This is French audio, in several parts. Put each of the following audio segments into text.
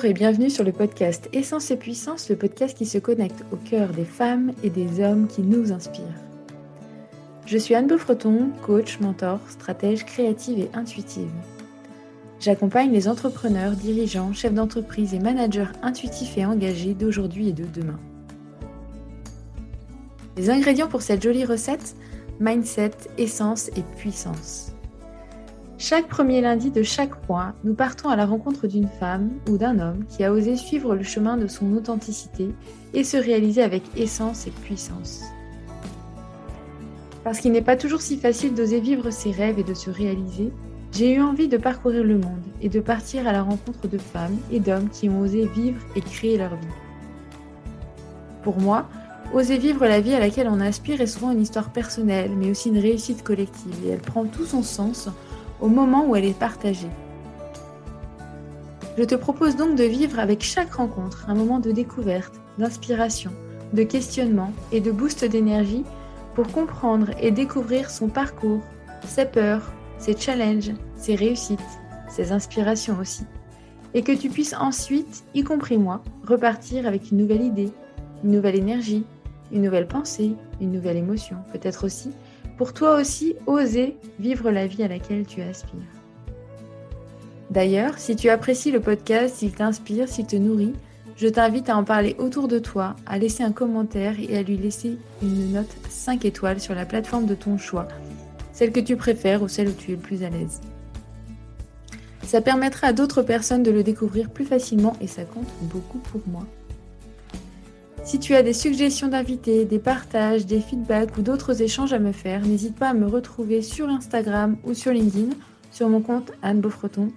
Bonjour et bienvenue sur le podcast Essence et Puissance, le podcast qui se connecte au cœur des femmes et des hommes qui nous inspirent. Je suis Anne Beaufreton, coach, mentor, stratège créative et intuitive. J'accompagne les entrepreneurs, dirigeants, chefs d'entreprise et managers intuitifs et engagés d'aujourd'hui et de demain. Les ingrédients pour cette jolie recette mindset, essence et puissance. Chaque premier lundi de chaque mois, nous partons à la rencontre d'une femme ou d'un homme qui a osé suivre le chemin de son authenticité et se réaliser avec essence et puissance. Parce qu'il n'est pas toujours si facile d'oser vivre ses rêves et de se réaliser, j'ai eu envie de parcourir le monde et de partir à la rencontre de femmes et d'hommes qui ont osé vivre et créer leur vie. Pour moi, oser vivre la vie à laquelle on aspire est souvent une histoire personnelle, mais aussi une réussite collective, et elle prend tout son sens au moment où elle est partagée. Je te propose donc de vivre avec chaque rencontre un moment de découverte, d'inspiration, de questionnement et de boost d'énergie pour comprendre et découvrir son parcours, ses peurs, ses challenges, ses réussites, ses inspirations aussi. Et que tu puisses ensuite, y compris moi, repartir avec une nouvelle idée, une nouvelle énergie, une nouvelle pensée, une nouvelle émotion, peut-être aussi pour toi aussi oser vivre la vie à laquelle tu aspires. D'ailleurs, si tu apprécies le podcast, s'il t'inspire, s'il te nourrit, je t'invite à en parler autour de toi, à laisser un commentaire et à lui laisser une note 5 étoiles sur la plateforme de ton choix, celle que tu préfères ou celle où tu es le plus à l'aise. Ça permettra à d'autres personnes de le découvrir plus facilement et ça compte beaucoup pour moi. Si tu as des suggestions d'invités, des partages, des feedbacks ou d'autres échanges à me faire, n'hésite pas à me retrouver sur Instagram ou sur LinkedIn, sur mon compte Anne Beaufreton.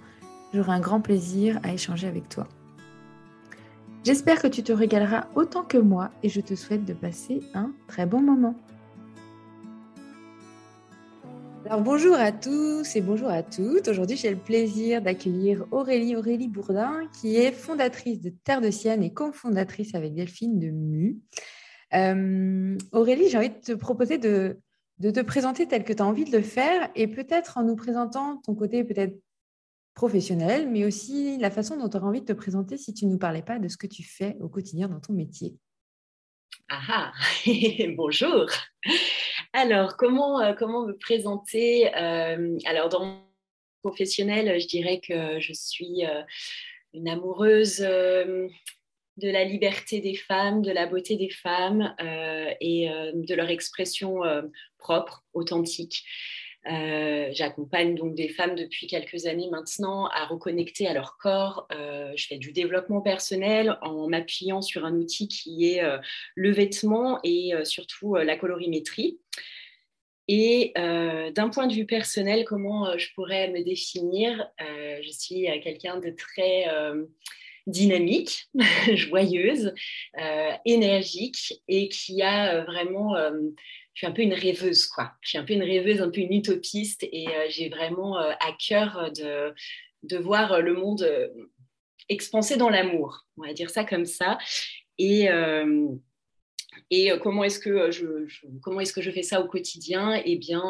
J'aurai un grand plaisir à échanger avec toi. J'espère que tu te régaleras autant que moi et je te souhaite de passer un très bon moment. Alors bonjour à tous et bonjour à toutes. Aujourd'hui, j'ai le plaisir d'accueillir Aurélie Aurélie Bourdin, qui est fondatrice de Terre de Sienne et cofondatrice avec Delphine de MU. Euh, Aurélie, j'ai envie de te proposer de, de te présenter tel que tu as envie de le faire et peut-être en nous présentant ton côté peut-être professionnel, mais aussi la façon dont tu aurais envie de te présenter si tu ne nous parlais pas de ce que tu fais au quotidien dans ton métier. Ah, ah. bonjour. Alors, comment, euh, comment me présenter euh, Alors, dans mon professionnel, je dirais que je suis euh, une amoureuse de la liberté des femmes, de la beauté des femmes et de leur expression propre, authentique. J'accompagne donc des femmes depuis quelques années maintenant à reconnecter à leur corps. je fais du développement personnel en m'appuyant sur un outil qui est le vêtement et surtout la colorimétrie. Et d'un point de vue personnel, comment je pourrais me définir? Je suis quelqu'un de très dynamique, joyeuse, énergique et qui a vraiment je suis un peu une rêveuse, quoi. Je suis un peu une rêveuse, un peu une utopiste et euh, j'ai vraiment euh, à cœur de, de voir le monde euh, expansé dans l'amour, on va dire ça comme ça. Et, et comment est-ce que je, est-ce que je fais ça au quotidien? Eh bien,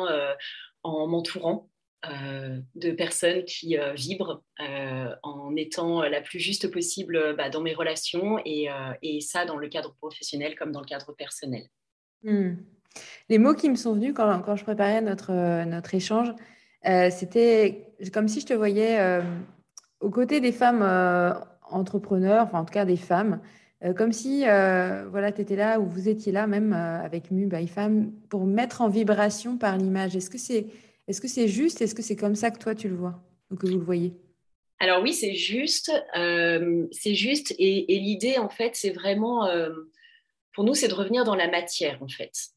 en m'entourant de personnes qui vibrent en étant la plus juste possible bah, dans mes relations et, et, ça dans le cadre professionnel comme dans le cadre personnel. Hmm. Les mots qui me sont venus quand, je préparais notre, euh, notre échange, euh, c'était comme si je te voyais euh, aux côtés des femmes entrepreneurs, enfin en tout cas des femmes, comme si voilà, tu étais là ou vous étiez là même avec Mu by Femme pour mettre en vibration par l'image. Est-ce que c'est est -ce c'est juste? Est-ce que c'est comme ça que toi tu le vois ou que vous le voyez? Alors oui, c'est juste, c'est juste, et l'idée en fait, c'est vraiment, pour nous, c'est de revenir dans la matière en fait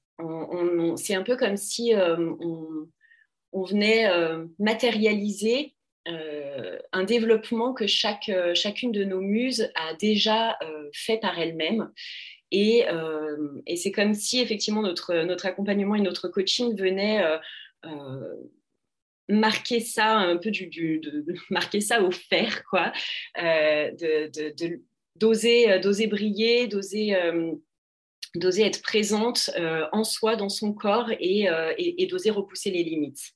c'est un peu comme si euh, on, venait euh, matérialiser euh, un développement que chaque, chacune de nos muses a déjà fait par elle-même. Et, c'est comme si effectivement notre, notre accompagnement et notre coaching venaient marquer ça un peu du, marquer ça au fer quoi de, d'oser d'oser briller d'oser d'oser être présente euh, en soi, dans son corps et, euh, d'oser repousser les limites.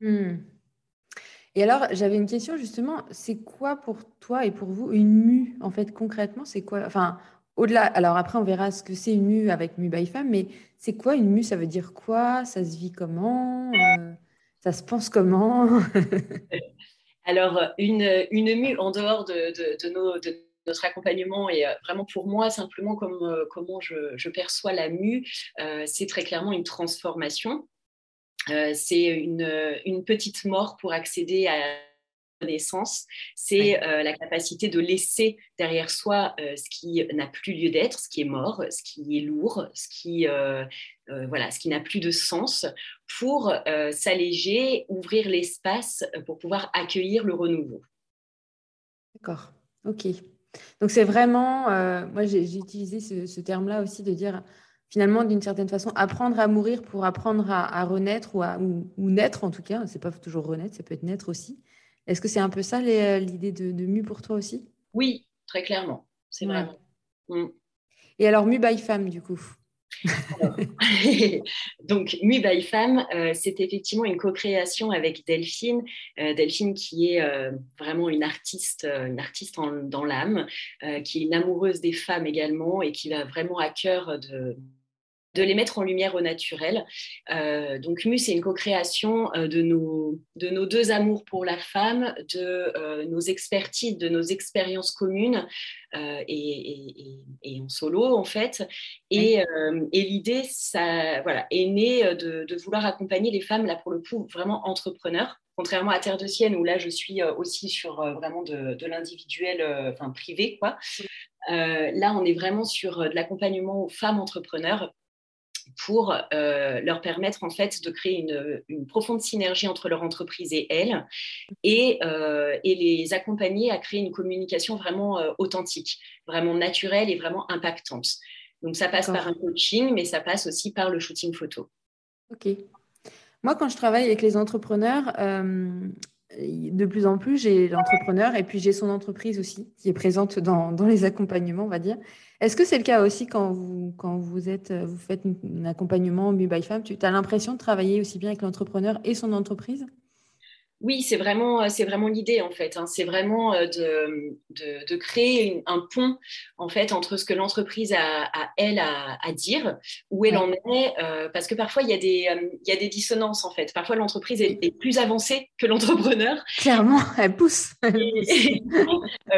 Hmm. Et alors, j'avais une question justement, c'est quoi pour toi et pour vous une mue en fait concrètement? C'est quoi Enfin, au-delà, alors après on verra ce que c'est une mue avec Mue by Femme, mais c'est quoi une mue? Ça veut dire quoi? Ça se vit comment? Euh, Ça se pense comment? Alors, une, une mue en dehors de, de, nos, de notre accompagnement et euh, vraiment pour moi, simplement comme, euh, comment je, je, perçois la mue, c'est très clairement une transformation. c'est une, une, petite mort pour accéder à naissance, c'est euh, la capacité de laisser derrière soi euh, ce qui n'a plus lieu d'être, ce qui est mort, ce qui est lourd, ce qui euh, voilà, ce qui n'a plus de sens, pour s'alléger, ouvrir l'espace pour pouvoir accueillir le renouveau. D'accord. Ok. Donc c'est vraiment, moi j'ai utilisé ce, terme-là aussi de dire finalement, d'une certaine façon, apprendre à mourir pour apprendre à, renaître ou, à, ou, naître en tout cas. C'est pas toujours renaître, ça peut être naître aussi. Est-ce que c'est un peu ça euh, l'idée de, de, Mu pour toi aussi? Oui, très clairement. C'est vrai. Mm. Et alors, Mu by Femme, du coup? Donc, Mu by Femme, euh, c'est effectivement une co-création avec Delphine. Euh, Delphine qui est vraiment une artiste, une artiste dans l'âme, qui est une amoureuse des femmes également et qui va vraiment à cœur de, de les mettre en lumière au naturel. Euh, donc Mu, c'est une co-création euh, de, nos, de nos deux amours pour la femme, de euh, nos expertises, de nos expériences communes et, en solo en fait. Et, l'idée, ça voilà, est née de, vouloir accompagner les femmes, là pour le coup, vraiment entrepreneurs. Contrairement à Terre de Sienne, où là je suis aussi sur vraiment de, de l'individuel, enfin privé, quoi. là, on est vraiment sur de l'accompagnement aux femmes entrepreneurs pour euh, leur permettre en fait de créer une, profonde synergie entre leur entreprise et elles et, euh, et, les accompagner à créer une communication vraiment euh, authentique, vraiment naturelle et vraiment impactante. Donc ça passe par un coaching, mais ça passe aussi par le shooting photo. Ok. Moi, quand je travaille avec les entrepreneurs, de plus en plus, j'ai l'entrepreneur et puis j'ai son entreprise aussi qui est présente dans, dans les accompagnements, on va dire. Est-ce que c'est le cas aussi quand vous, quand vous, êtes, vous faites un accompagnement Mu by Femme Tu as l'impression de travailler aussi bien avec l'entrepreneur et son entreprise? Oui, c'est vraiment, euh, c'est vraiment l'idée en fait. Hein. C'est vraiment euh, de, de, créer un pont en fait entre ce que l'entreprise a, elle à, dire, où elle en est, euh, parce que parfois il y, a des, il y a des dissonances en fait. Parfois l'entreprise est, plus avancée que l'entrepreneur. Clairement, elle pousse.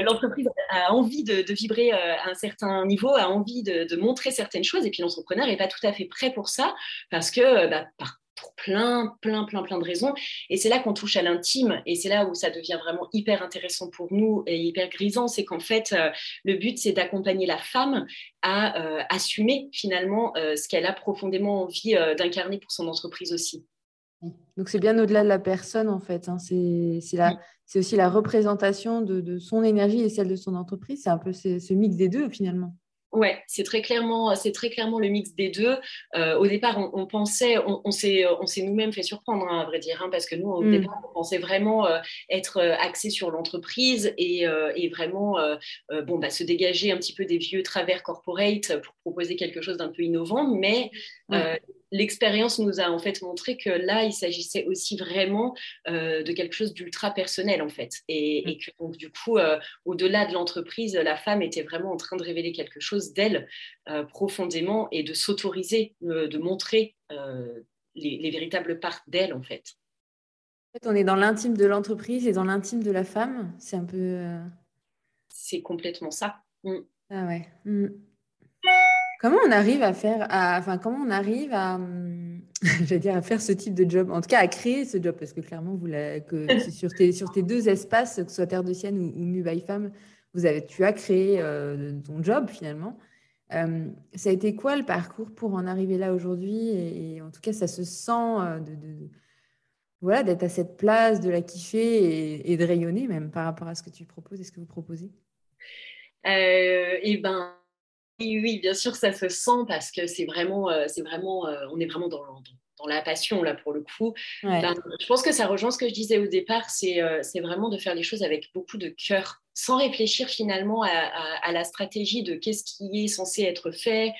l'entreprise a envie de, vibrer à un certain niveau, a envie de, montrer certaines choses, et puis l'entrepreneur n'est pas tout à fait prêt pour ça, parce que bah, par pour plein, plein, plein, plein de raisons. Et c'est là qu'on touche à l'intime et c'est là où ça devient vraiment hyper intéressant pour nous et hyper grisant. C'est qu'en fait, euh, le but, c'est d'accompagner la femme à euh, assumer finalement euh, ce qu'elle a profondément envie d'incarner pour son entreprise aussi. Donc c'est bien au-delà de la personne en fait. Hein. C'est aussi la représentation de, son énergie et celle de son entreprise. C'est un peu ce mix des deux finalement. Ouais, c'est très clairement, c'est très clairement le mix des deux. Euh, au départ, on, pensait, on, on s'est, nous-mêmes fait surprendre, hein, à vrai dire, hein, parce que nous, au mm. départ, on pensait vraiment euh, être euh, axé sur l'entreprise et, vraiment, bon, bah, se dégager un petit peu des vieux travers corporate pour proposer quelque chose d'un peu innovant, mais l'expérience nous a en fait montré que là, il s'agissait aussi vraiment euh, de quelque chose d'ultra personnel en fait. Et, mm. que donc du coup, euh, au-delà de l'entreprise, la femme était vraiment en train de révéler quelque chose d'elle euh, profondément et de s'autoriser, de montrer les, véritables parts d'elle en fait. En fait, on est dans l'intime de l'entreprise et dans l'intime de la femme. C'est un peu. C'est complètement ça. Mm. Ah ouais. Mm. Comment on arrive à faire, enfin, comment on arrive à, dire, à faire ce type de job, en tout cas à créer ce job, parce que clairement, vous que sur, tes, sur tes deux espaces, que ce soit Terre de Sienne ou, ou Mu by Femme, vous avez, tu as créé euh, ton job finalement. Euh, ça a été quoi le parcours pour en arriver là aujourd'hui? Et, en tout cas, ça se sent euh, de, voilà, d'être à cette place, de la kiffer et, de rayonner même par rapport à ce que tu proposes et ce que vous proposez? eh ben, oui, bien sûr, ça se sent parce que c'est vraiment, euh, c'est vraiment, euh, on est vraiment dans, dans, la passion là pour le coup. Ben, je pense que ça rejoint ce que je disais au départ, c'est, euh, c'est vraiment de faire les choses avec beaucoup de cœur, sans réfléchir finalement à, à, la stratégie de qu'est-ce qui est censé être fait,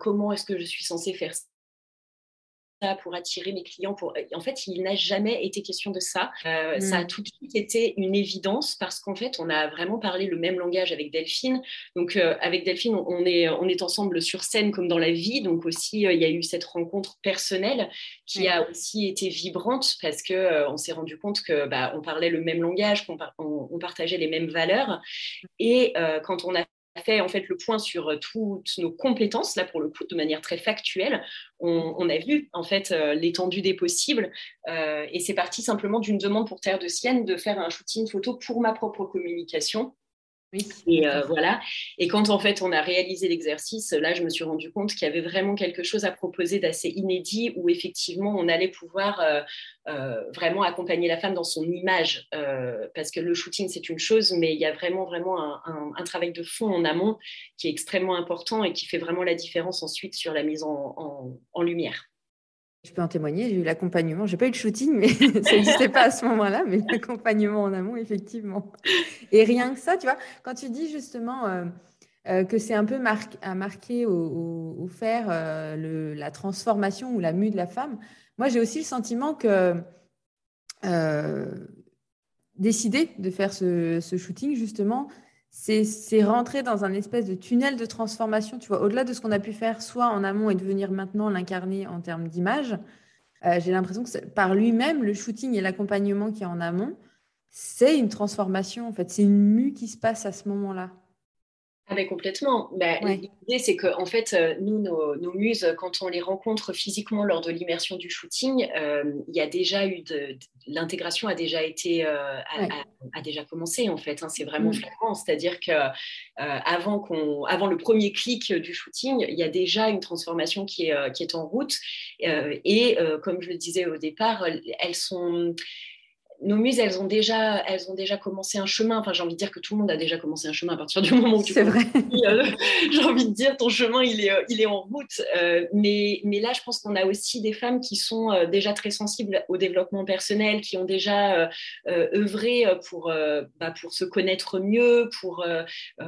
comment est-ce que je suis censé faire pour attirer mes clients. Pour... En fait, il n'a jamais été question de ça. Euh, ça a mm. tout de suite été une évidence parce qu'en fait, on a vraiment parlé le même langage avec Delphine. Donc, euh, avec Delphine, on est, on est ensemble sur scène comme dans la vie. Donc, aussi, euh, il y a eu cette rencontre personnelle qui a aussi été vibrante parce qu'on on s'est rendu compte que bah, on parlait le même langage, qu'on on, partageait les mêmes valeurs. Et quand on a fait en fait le point sur euh, toutes nos compétences, là pour le coup, de manière très factuelle. On, a vu en fait euh, l'étendue des possibles euh, et c'est parti simplement d'une demande pour Terre de Sienne de faire un shooting photo pour ma propre communication et euh, voilà. Et quand en fait on a réalisé l'exercice, là je me suis rendu compte qu'il y avait vraiment quelque chose à proposer d'assez inédit où effectivement on allait pouvoir euh, euh, vraiment accompagner la femme dans son image. parce que le shooting c'est une chose, mais il y a vraiment vraiment un, travail de fond en amont qui est extrêmement important et qui fait vraiment la différence ensuite sur la mise en lumière. Je peux en témoigner, j'ai eu l'accompagnement. J'ai pas eu de shooting, mais ça n'existait pas à ce moment-là, mais l'accompagnement en amont, effectivement. Et rien que ça, tu vois, quand tu dis justement euh, euh, que c'est un peu à marquer au, faire euh, la transformation ou la mue de la femme, moi j'ai aussi le sentiment que décider de faire ce shooting, justement, c'est rentrer dans un espèce de tunnel de transformation, tu vois, au-delà de ce qu'on a pu faire soit en amont et devenir maintenant l'incarner en termes d'image. Euh, j'ai l'impression que par lui-même, le shooting et l'accompagnement qui est en amont, c'est une transformation, en fait. C'est une mue qui se passe à ce moment-là. Ah ben complètement. Ben, L'idée, c'est que en fait, euh, nous, nos, muses, quand on les rencontre physiquement lors de l'immersion du shooting, euh, il y a déjà eu de, l'intégration a déjà été euh, a, déjà commencé en fait. Hein. c'est vraiment mm. flagrant. C'est-à-dire que avant qu'on, avant le premier clic du shooting, il y a déjà une transformation qui est qui est en route. et comme je le disais au départ, elles sont nos muses, elles ont déjà, elles ont déjà commencé un chemin. Enfin, j'ai envie de dire que tout le monde a déjà commencé un chemin à partir du moment où tu. C'est vrai. Euh, j'ai envie de dire ton chemin, il est, euh, il est en route. Euh, mais, mais là, je pense qu'on a aussi des femmes qui sont déjà très sensibles au développement personnel, qui ont déjà œuvré pour, bah, pour se connaître mieux, pour,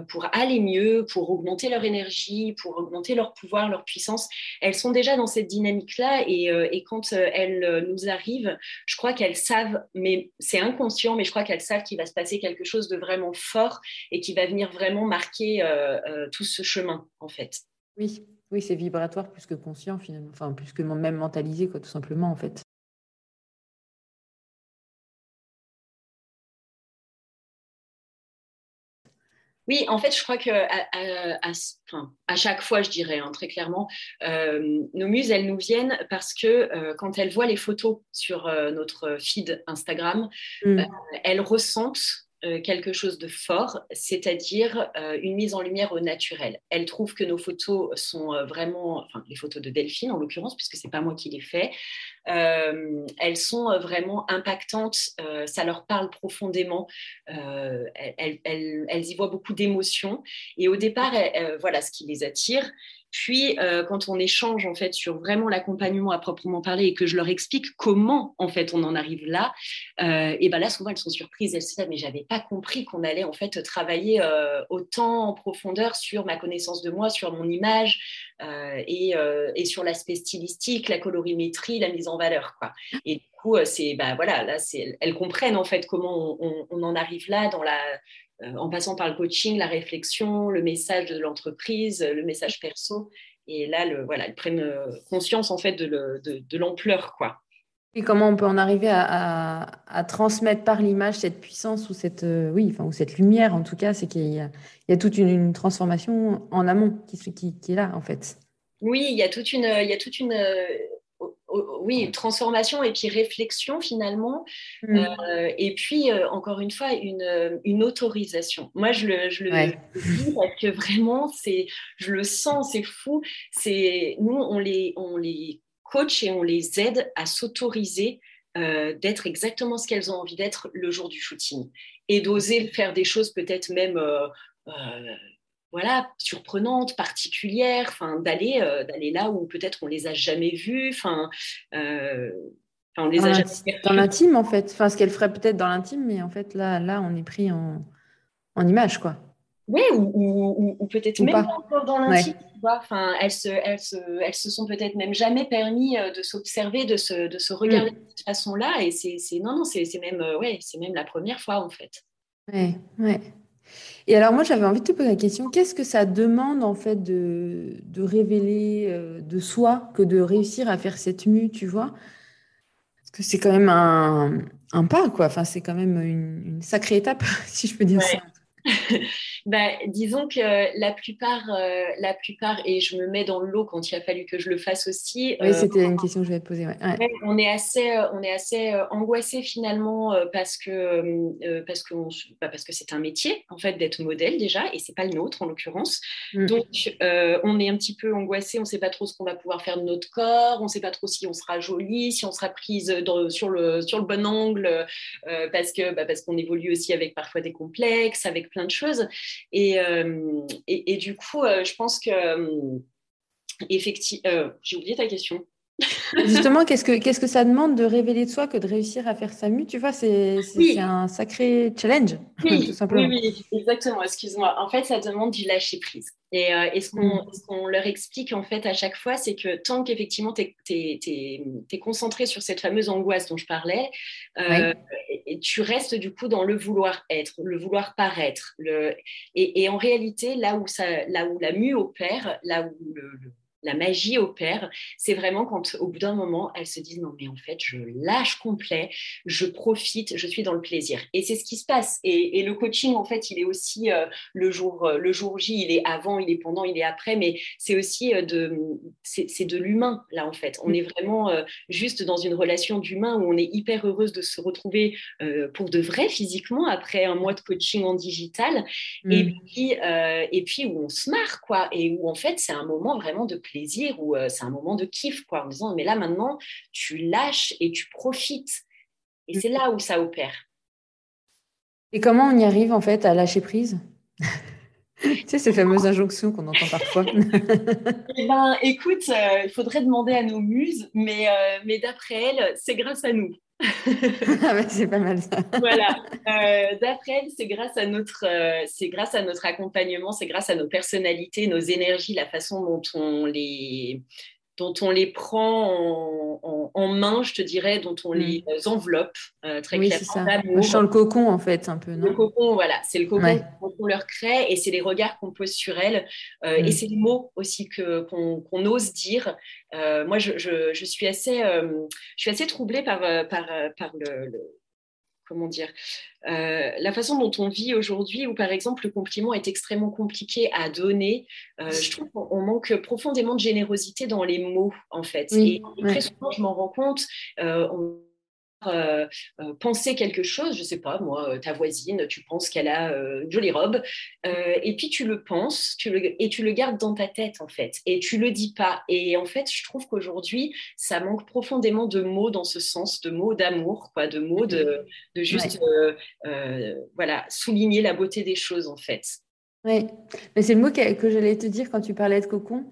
pour aller mieux, pour augmenter leur énergie, pour augmenter leur pouvoir, leur puissance. Elles sont déjà dans cette dynamique-là, et, et quand elles nous arrivent, je crois qu'elles savent, mais c'est inconscient, mais je crois qu'elles savent qu'il va se passer quelque chose de vraiment fort et qui va venir vraiment marquer euh, euh, tout ce chemin, en fait. Oui, oui, c'est vibratoire plus que conscient, finalement, enfin, plus que même mentalisé, quoi, tout simplement, en fait. Oui, en fait, je crois que à, chaque fois, je dirais hein, très clairement, euh, nos muses, elles nous viennent parce que euh, quand elles voient les photos sur euh, notre feed Instagram, mm. elles ressentent quelque chose de fort, c'est-à-dire une mise en lumière au naturel. Elles trouvent que nos photos sont vraiment, enfin les photos de Delphine en l'occurrence, puisque c'est pas moi qui les fais, euh, elles sont euh, vraiment impactantes, euh, ça leur parle profondément, elles, y voient beaucoup d'émotions. Et au départ, voilà ce qui les attire. Puis, quand on échange en fait sur vraiment l'accompagnement à proprement parler et que je leur explique comment en fait on en arrive là, et ben là souvent elles sont surprises. Elles se disent ah, mais j'avais pas compris qu'on allait en fait travailler autant en profondeur sur ma connaissance de moi, sur mon image et, et, sur l'aspect stylistique, la colorimétrie, la mise en valeur. Quoi. Et du coup, euh, c'est, bah, voilà, là, elles comprennent en fait comment on, en arrive là dans la, euh, en passant par le coaching, la réflexion, le message de l'entreprise, le message perso. Et là, le, voilà, elles prennent euh, conscience en fait de, l'ampleur, quoi. Et comment on peut en arriver à, à, transmettre par l'image cette puissance ou cette, oui, enfin, ou cette lumière, en tout cas, c'est qu'il y, a toute une, transformation en amont qui, qui, qui, est là, en fait. Oui, il y a toute une, il y a toute une, oui, transformation et puis réflexion finalement. Mm. Euh, et puis, euh, encore une fois, une, une, autorisation. Moi, je le, je le dis parce que vraiment, c'est, je le sens, c'est fou. C'est, nous, on les, on les coach et on les aide à s'autoriser euh, d'être exactement ce qu'elles ont envie d'être le jour du shooting et d'oser faire des choses peut-être même voilà, surprenantes, particulières, enfin, d'aller, euh, d'aller là où peut-être on les a jamais vues, enfin, euh, on les dans a jamais Dans l'intime, en fait. Enfin, ce qu'elle ferait peut-être dans l'intime, mais en fait, là, là, on est pris en, en image, quoi. Oui, ou, ou, peut-être même pas encore dans l'intime. Enfin, elles se, elles se, elles se sont peut-être même jamais permis de s'observer, de se, de se regarder mm. de cette façon-là. Et c'est, non, non, c'est, même, ouais, c'est même la première fois en fait. Ouais, ouais. Et alors moi, j'avais envie de te poser la question, qu'est-ce que ça demande en fait de, de révéler euh, de soi que de réussir à faire cette mue, tu vois? Parce que c'est quand même un, un, pas, quoi. Enfin, c'est quand même une, sacrée étape, si je peux dire ça. bah, disons que la plupart, euh, la plupart, et je me mais dans l'eau quand il a fallu que je le fasse aussi. Oui, euh, c'était une question que je vais te poser. on est assez, euh, on est assez angoissé finalement parce que parce que bah, parce que c'est un métier en fait d'être modèle déjà, et c'est pas le nôtre en l'occurrence. Mm. Donc on est un petit peu angoissé, on sait pas trop ce qu'on va pouvoir faire de notre corps, on sait pas trop si on sera jolie, si on sera prise sur le sur le bon angle, parce que bah, parce qu'on évolue aussi avec parfois des complexes, avec plein de choses. Euh, et, et, du coup, euh, je pense que, euh, effectivement, j'ai oublié ta question. Justement, qu'est-ce que, qu'est-ce que ça demande de révéler de soi que de réussir à faire sa mue Tu vois, c'est, un sacré challenge, oui, tout simplement. Oui, exactement, excuse-moi. En fait, ça demande du Et, mm. ce, qu'on, leur explique en fait à chaque fois, c'est que tant qu'effectivement tu es, concentré sur cette fameuse angoisse dont je parlais, et tu restes du coup dans le vouloir être, le vouloir paraître. Le... Et, en réalité, là où, ça, là où la mue opère, là où le la magie opère, c'est vraiment quand au bout d'un moment, elles se disent non mais en fait, je lâche complet, je profite, je suis dans le plaisir. Et c'est ce qui se passe. Et, le coaching, en fait, il est aussi euh, le, jour, euh, le jour J, il est avant, il est pendant, il est après, mais c'est aussi euh, de, c'est, de l'humain, là, en fait. On est vraiment juste dans une relation d'humain où on est hyper heureuse de se retrouver pour de vrai physiquement après un mois de coaching en digital. Et, mm. puis, et puis où on se marre, quoi, et où en fait, c'est un moment vraiment de plaisir ou euh, c'est un moment de kiff, quoi, en disant, mais là maintenant, tu lâches et tu profites. Et c'est là où ça opère. Et comment on y arrive en fait à lâcher prise? Tu sais, ces fameuses injonctions qu'on entend parfois. eh ben, écoute, euh, il faudrait demander à nos muses, mais, euh, mais d'après elles, c'est grâce à nous. ah c'est pas mal ça. voilà. Euh, d'après elle, c'est grâce euh, c'est grâce à notre accompagnement, c'est grâce à nos personnalités, nos énergies, la façon dont on les, dont on les prend en, main, je te dirais, dont on les mm. enveloppe euh, très oui, clairement. Ça. le cocon, en fait, un peu, non? Le cocon, voilà, c'est le cocon qu'on leur crée et c'est les regards qu'on pose sur elles euh, et mm. c'est les mots aussi qu'on, ose dire. Euh, moi, je, je, suis assez, je suis assez troublée par, par, par le comment dire, euh, la façon dont on vit aujourd'hui, où par exemple le compliment est extrêmement compliqué à donner, euh, je trouve qu'on manque profondément de générosité dans les mots en fait. et, très souvent, je m'en rends compte. Euh, euh, euh, penser quelque chose, je sais pas, moi, euh, ta voisine, tu penses qu'elle a une jolie robe, et puis tu le penses, tu le, et tu le gardes dans ta tête en fait, et tu le dis pas. Et en fait, je trouve qu'aujourd'hui, ça manque profondément de mots dans ce sens, de mots d'amour, quoi, de mots de, de juste, voilà, souligner la beauté des choses en fait. Oui, mais c'est le mot que, que j'allais te dire quand tu parlais de cocon.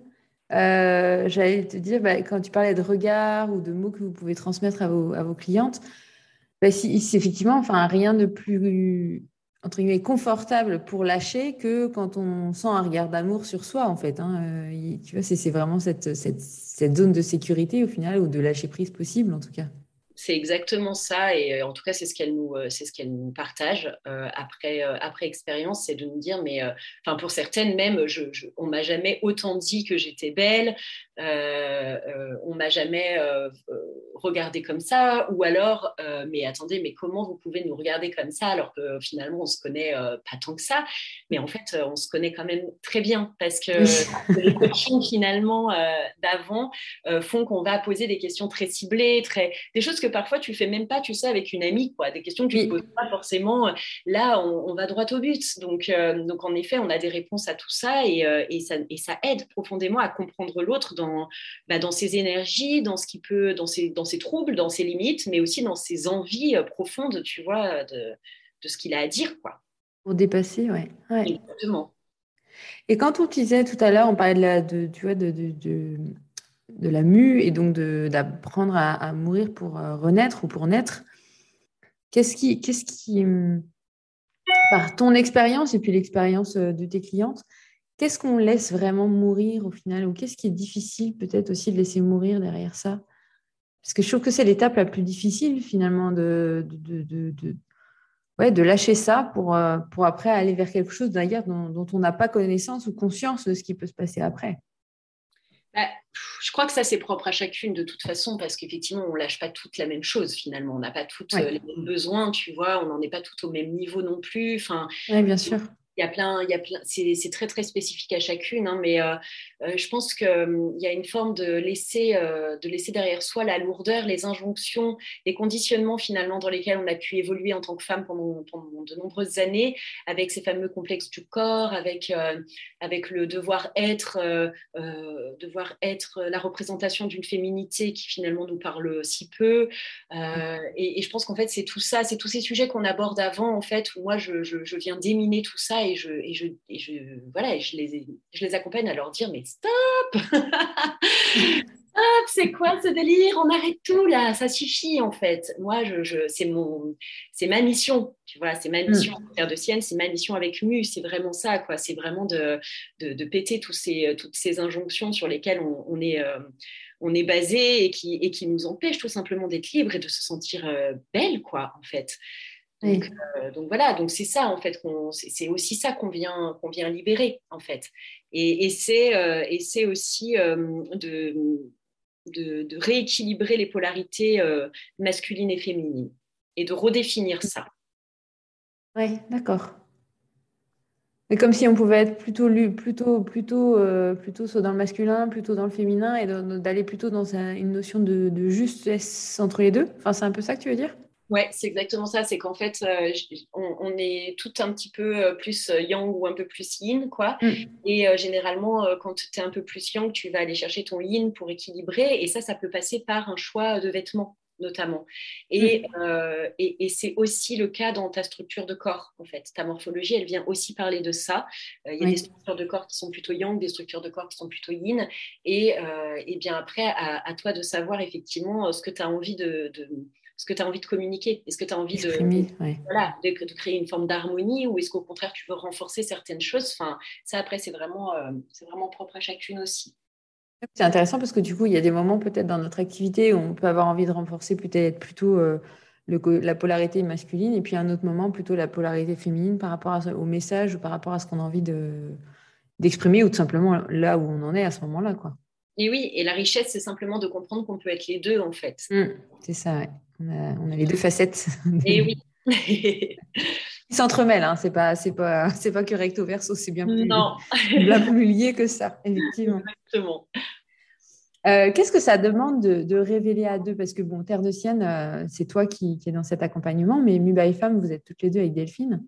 Euh, j'allais te dire, bah, quand tu parlais de regard ou de mots que vous pouvez transmettre à vos, à vos clientes, bah, si, effectivement, enfin, rien de plus entre guillemets, confortable pour lâcher que quand on sent un regard d'amour sur soi, en fait. Hein. Euh, tu vois, c'est vraiment cette, cette, cette, zone de sécurité, au final, ou de lâcher prise possible, en tout cas. C'est exactement ça, et euh, en tout cas, c'est ce qu'elle nous, euh, c'est ce qu'elle nous partage euh, après, après expérience, c'est de nous dire, mais enfin pour certaines même, je, je, on m'a jamais autant dit que j'étais belle, on m'a jamais regardé comme ça, ou alors, mais attendez, mais comment vous pouvez nous regarder comme ça alors que finalement on se connaît pas tant que ça, mais en fait on se connaît quand même très bien parce que les coachings finalement d'avant font qu'on va poser des questions très ciblées, très des choses que parfois tu fais même pas, tu sais, avec une amie, quoi, des questions que tu ne poses pas forcément. Là, on, va droit au but. Donc, euh, donc, en effet, on a des réponses à tout ça et, euh, et, ça, et ça, aide profondément à comprendre l'autre dans, bah, dans ses énergies, dans ce qui peut, dans ses, dans ses troubles, dans ses limites, mais aussi dans ses envies euh, profondes, tu vois, de, de ce qu'il a à dire, quoi. Pour dépasser, ouais. ouais. Exactement. Et quand on disait tout à l'heure, on parlait de, la, de, tu vois, de, de de la mue et donc d'apprendre à, mourir pour euh, renaître ou pour naître. Qu'est-ce qui, qui, hum, par ton expérience et puis l'expérience euh, de tes clientes, qu'est-ce qu'on laisse vraiment mourir au final Ou qu'est-ce qui est difficile peut-être aussi de laisser mourir derrière ça? Parce que je trouve que c'est l'étape la plus difficile finalement de, de, ouais, de lâcher ça pour, euh, pour après aller vers quelque chose d'ailleurs dont on n'a pas connaissance ou conscience de ce qui peut se passer après. Bah, je crois que ça, c'est propre à chacune de toute façon, parce qu'effectivement, on ne lâche pas toutes la même chose finalement. On n'a pas toutes euh, les mêmes besoins, tu vois, on n'en est pas toutes au même niveau non plus. Enfin, oui, bien sûr il y a plein, il y a plein, c'est très très spécifique à chacune, hein, mais euh, euh, je pense qu'il hum, y a une forme de laisser, euh, de laisser derrière soi la lourdeur, les injonctions, les conditionnements finalement dans lesquels on a pu évoluer en tant que femme pendant, pendant de nombreuses années, avec ces fameux complexes du corps, avec, avec le devoir être, devoir être la représentation d'une féminité qui finalement nous parle si peu. Et, je pense qu'en fait c'est tout ça, c'est tous ces sujets qu'on aborde avant en fait où moi je, je, viens déminer tout ça je, et je, et je, voilà, je, les, je les accompagne à leur dire mais stop Stop, c'est quoi ce délire? On arrête tout là, ça suffit en fait. Moi, je, c'est mon, c'est ma mission, tu vois, c'est ma mm. mission faire de sienne, c'est ma mission avec Mu, c'est vraiment ça, quoi. C'est vraiment de, de, de, péter tous ces, toutes ces injonctions sur lesquelles on, on est, euh, on est basé et qui, et qui nous empêchent tout simplement d'être libre et de se sentir euh, belle, quoi, en fait. Euh, donc, voilà, donc c'est ça en fait, c'est aussi ça qu'on vient, qu'on vient libérer en fait. Et, et euh, c'est aussi euh, de, de, rééquilibrer les polarités masculines et féminines et de redéfinir ça. Oui, d'accord. Mais comme si on pouvait être plutôt, plutôt, plutôt, plutôt soit dans le masculin, plutôt dans le féminin et d'aller plutôt dans une notion de, de justesse entre les deux. Enfin, c'est un peu ça que tu veux dire? Oui, c'est exactement ça. C'est qu'en fait, euh, on, est tout un petit peu euh, plus euh, yang ou un peu plus yin, quoi. Mm. Et généralement, quand tu es un peu plus yang, tu vas aller chercher ton yin pour équilibrer. Et ça, ça peut passer par un choix de vêtements notamment. Et, mm. et, c'est aussi le cas dans ta structure de corps, en fait. Ta morphologie, elle vient aussi parler de ça. Il y a des structures de corps qui sont plutôt yang, des structures de corps qui sont plutôt yin. Et, et bien après, à, toi de savoir effectivement ce que tu as envie de est-ce que tu as envie de communiquer Est-ce que tu as envie de, voilà, de, créer une forme d'harmonie ou est-ce qu'au contraire tu veux renforcer certaines choses? Enfin, Ça après c'est vraiment, euh, c'est vraiment propre à chacune aussi. C'est intéressant parce que du coup il y a des moments peut-être dans notre activité où on peut avoir envie de renforcer peut-être plutôt euh, le, la polarité masculine et puis un autre moment plutôt la polarité féminine par rapport au message ou par rapport à ce qu'on a envie de, d'exprimer ou tout simplement là où on en est à ce moment-là. quoi. Et oui, et la richesse, c'est simplement de comprendre qu'on peut être les deux, en fait. Mmh, c'est ça, ouais. On a, les deux facettes. Et oui. Ils s'entremêlent, hein. c'est pas, c'est pas, c'est pas que recto verso, c'est bien plus, non. bien plus lié que ça, effectivement. Exactement. Euh, qu'est-ce que ça demande de, révéler à deux? Parce que bon, Terre de Sienne, euh, c'est toi qui, qui es dans cet accompagnement, mais Muba et Femme, vous êtes toutes les deux avec Delphine.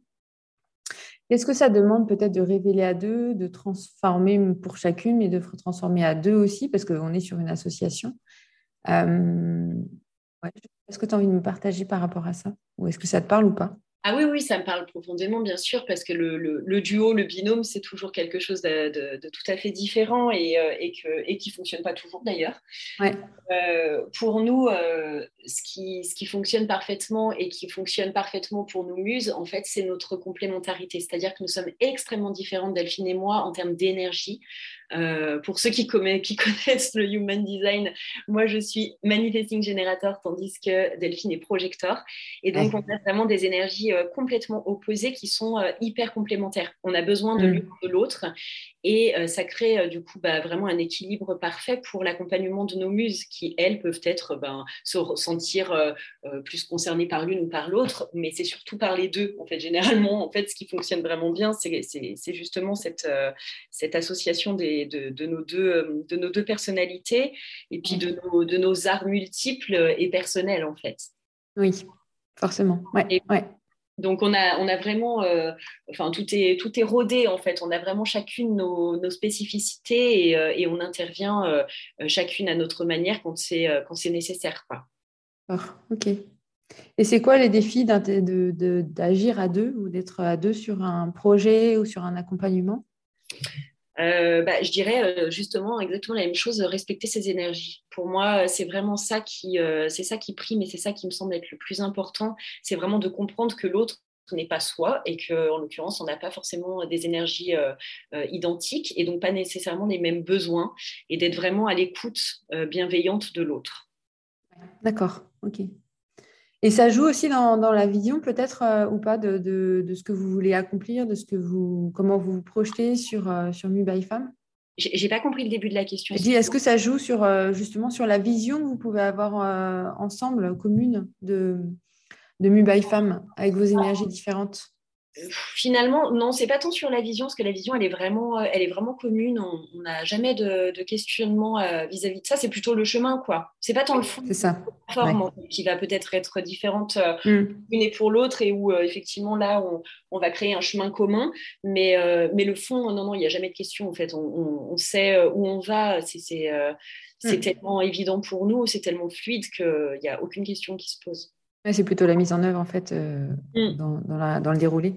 Qu'est-ce que ça demande peut-être de révéler à deux, de transformer pour chacune, mais de transformer à deux aussi, parce qu'on est sur une association? Euh, Est-ce que tu as envie de me partager par rapport à ça? Ou est-ce que ça te parle ou pas? Ah oui, oui, ça me parle profondément, bien sûr, parce que le, duo, le binôme, c'est toujours quelque chose de, tout à fait différent et, euh, et, que, et qui ne fonctionne pas toujours d'ailleurs. Euh, pour nous, euh, ce, qui, ce qui fonctionne parfaitement et qui fonctionne parfaitement pour nos muses, en fait, c'est notre complémentarité. C'est-à-dire que nous sommes extrêmement différentes, Delphine et moi, en termes d'énergie. pour ceux qui, qui, connaissent le Human Design, moi, je suis manifesting generator, tandis que Delphine est projector. Et donc, on a vraiment des énergies euh, complètement opposés qui sont euh, hyper complémentaires. On a besoin de mm. l'une de l'autre et euh, ça crée du coup bah, vraiment un équilibre parfait pour l'accompagnement de nos muses qui, elles, peuvent être ben, se sentir plus concernées par l'une ou par l'autre, mais c'est surtout par les deux. En fait, généralement, en fait, ce qui fonctionne vraiment bien, c'est justement cette, cette association des, de, nos deux, de nos deux personnalités et puis de nos, de nos arts multiples et personnels, en fait. Oui, forcément. Ouais, ouais. Donc on a, vraiment, euh, enfin tout est, tout est rodé en fait. On a vraiment chacune nos, spécificités et, euh, et, on intervient euh, chacune à notre manière quand c'est nécessaire. Quoi. ok. Et c'est quoi les défis d'agir à deux ou d'être à deux sur un projet ou sur un accompagnement? Bah, je dirais justement exactement la même chose, respecter ses énergies. Pour moi, c'est vraiment ça qui, c'est ça qui prime et c'est ça qui me semble être le plus important. C'est vraiment de comprendre que l'autre n'est pas soi et que en l'occurrence on n'a pas forcément des énergies identiques et donc pas nécessairement les mêmes besoins et d'être vraiment à l'écoute bienveillante de l'autre. D'accord, ok. Et ça joue aussi dans, la vision peut-être ou pas de, de, ce que vous voulez accomplir, de ce que vous, comment vous vous projetez sur, sur Mu by Femme? J'ai pas compris le début de la question. Je dis, est-ce que ça joue sur euh, justement sur la vision que vous pouvez avoir euh, ensemble, commune, de, de Mu by Femme, avec vos énergies différentes? Finalement, non, c'est pas tant sur la vision, parce que la vision, elle est vraiment, euh, elle est vraiment commune. On n'a jamais de, questionnement euh, vis-à-vis de ça. C'est plutôt le chemin, quoi. C'est pas tant le fond, c'est ça. La forme qui va peut-être être différente euh, mm. une et pour l'autre, et où effectivement là, on, va créer un chemin commun. Mais, mais le fond, non, non, il n'y a jamais de question. En fait, on, sait où on va. C'est mm. tellement évident pour nous, c'est tellement fluide qu'il n'y a aucune question qui se pose. c'est plutôt la mise en œuvre en fait mm. dans, dans le déroulé.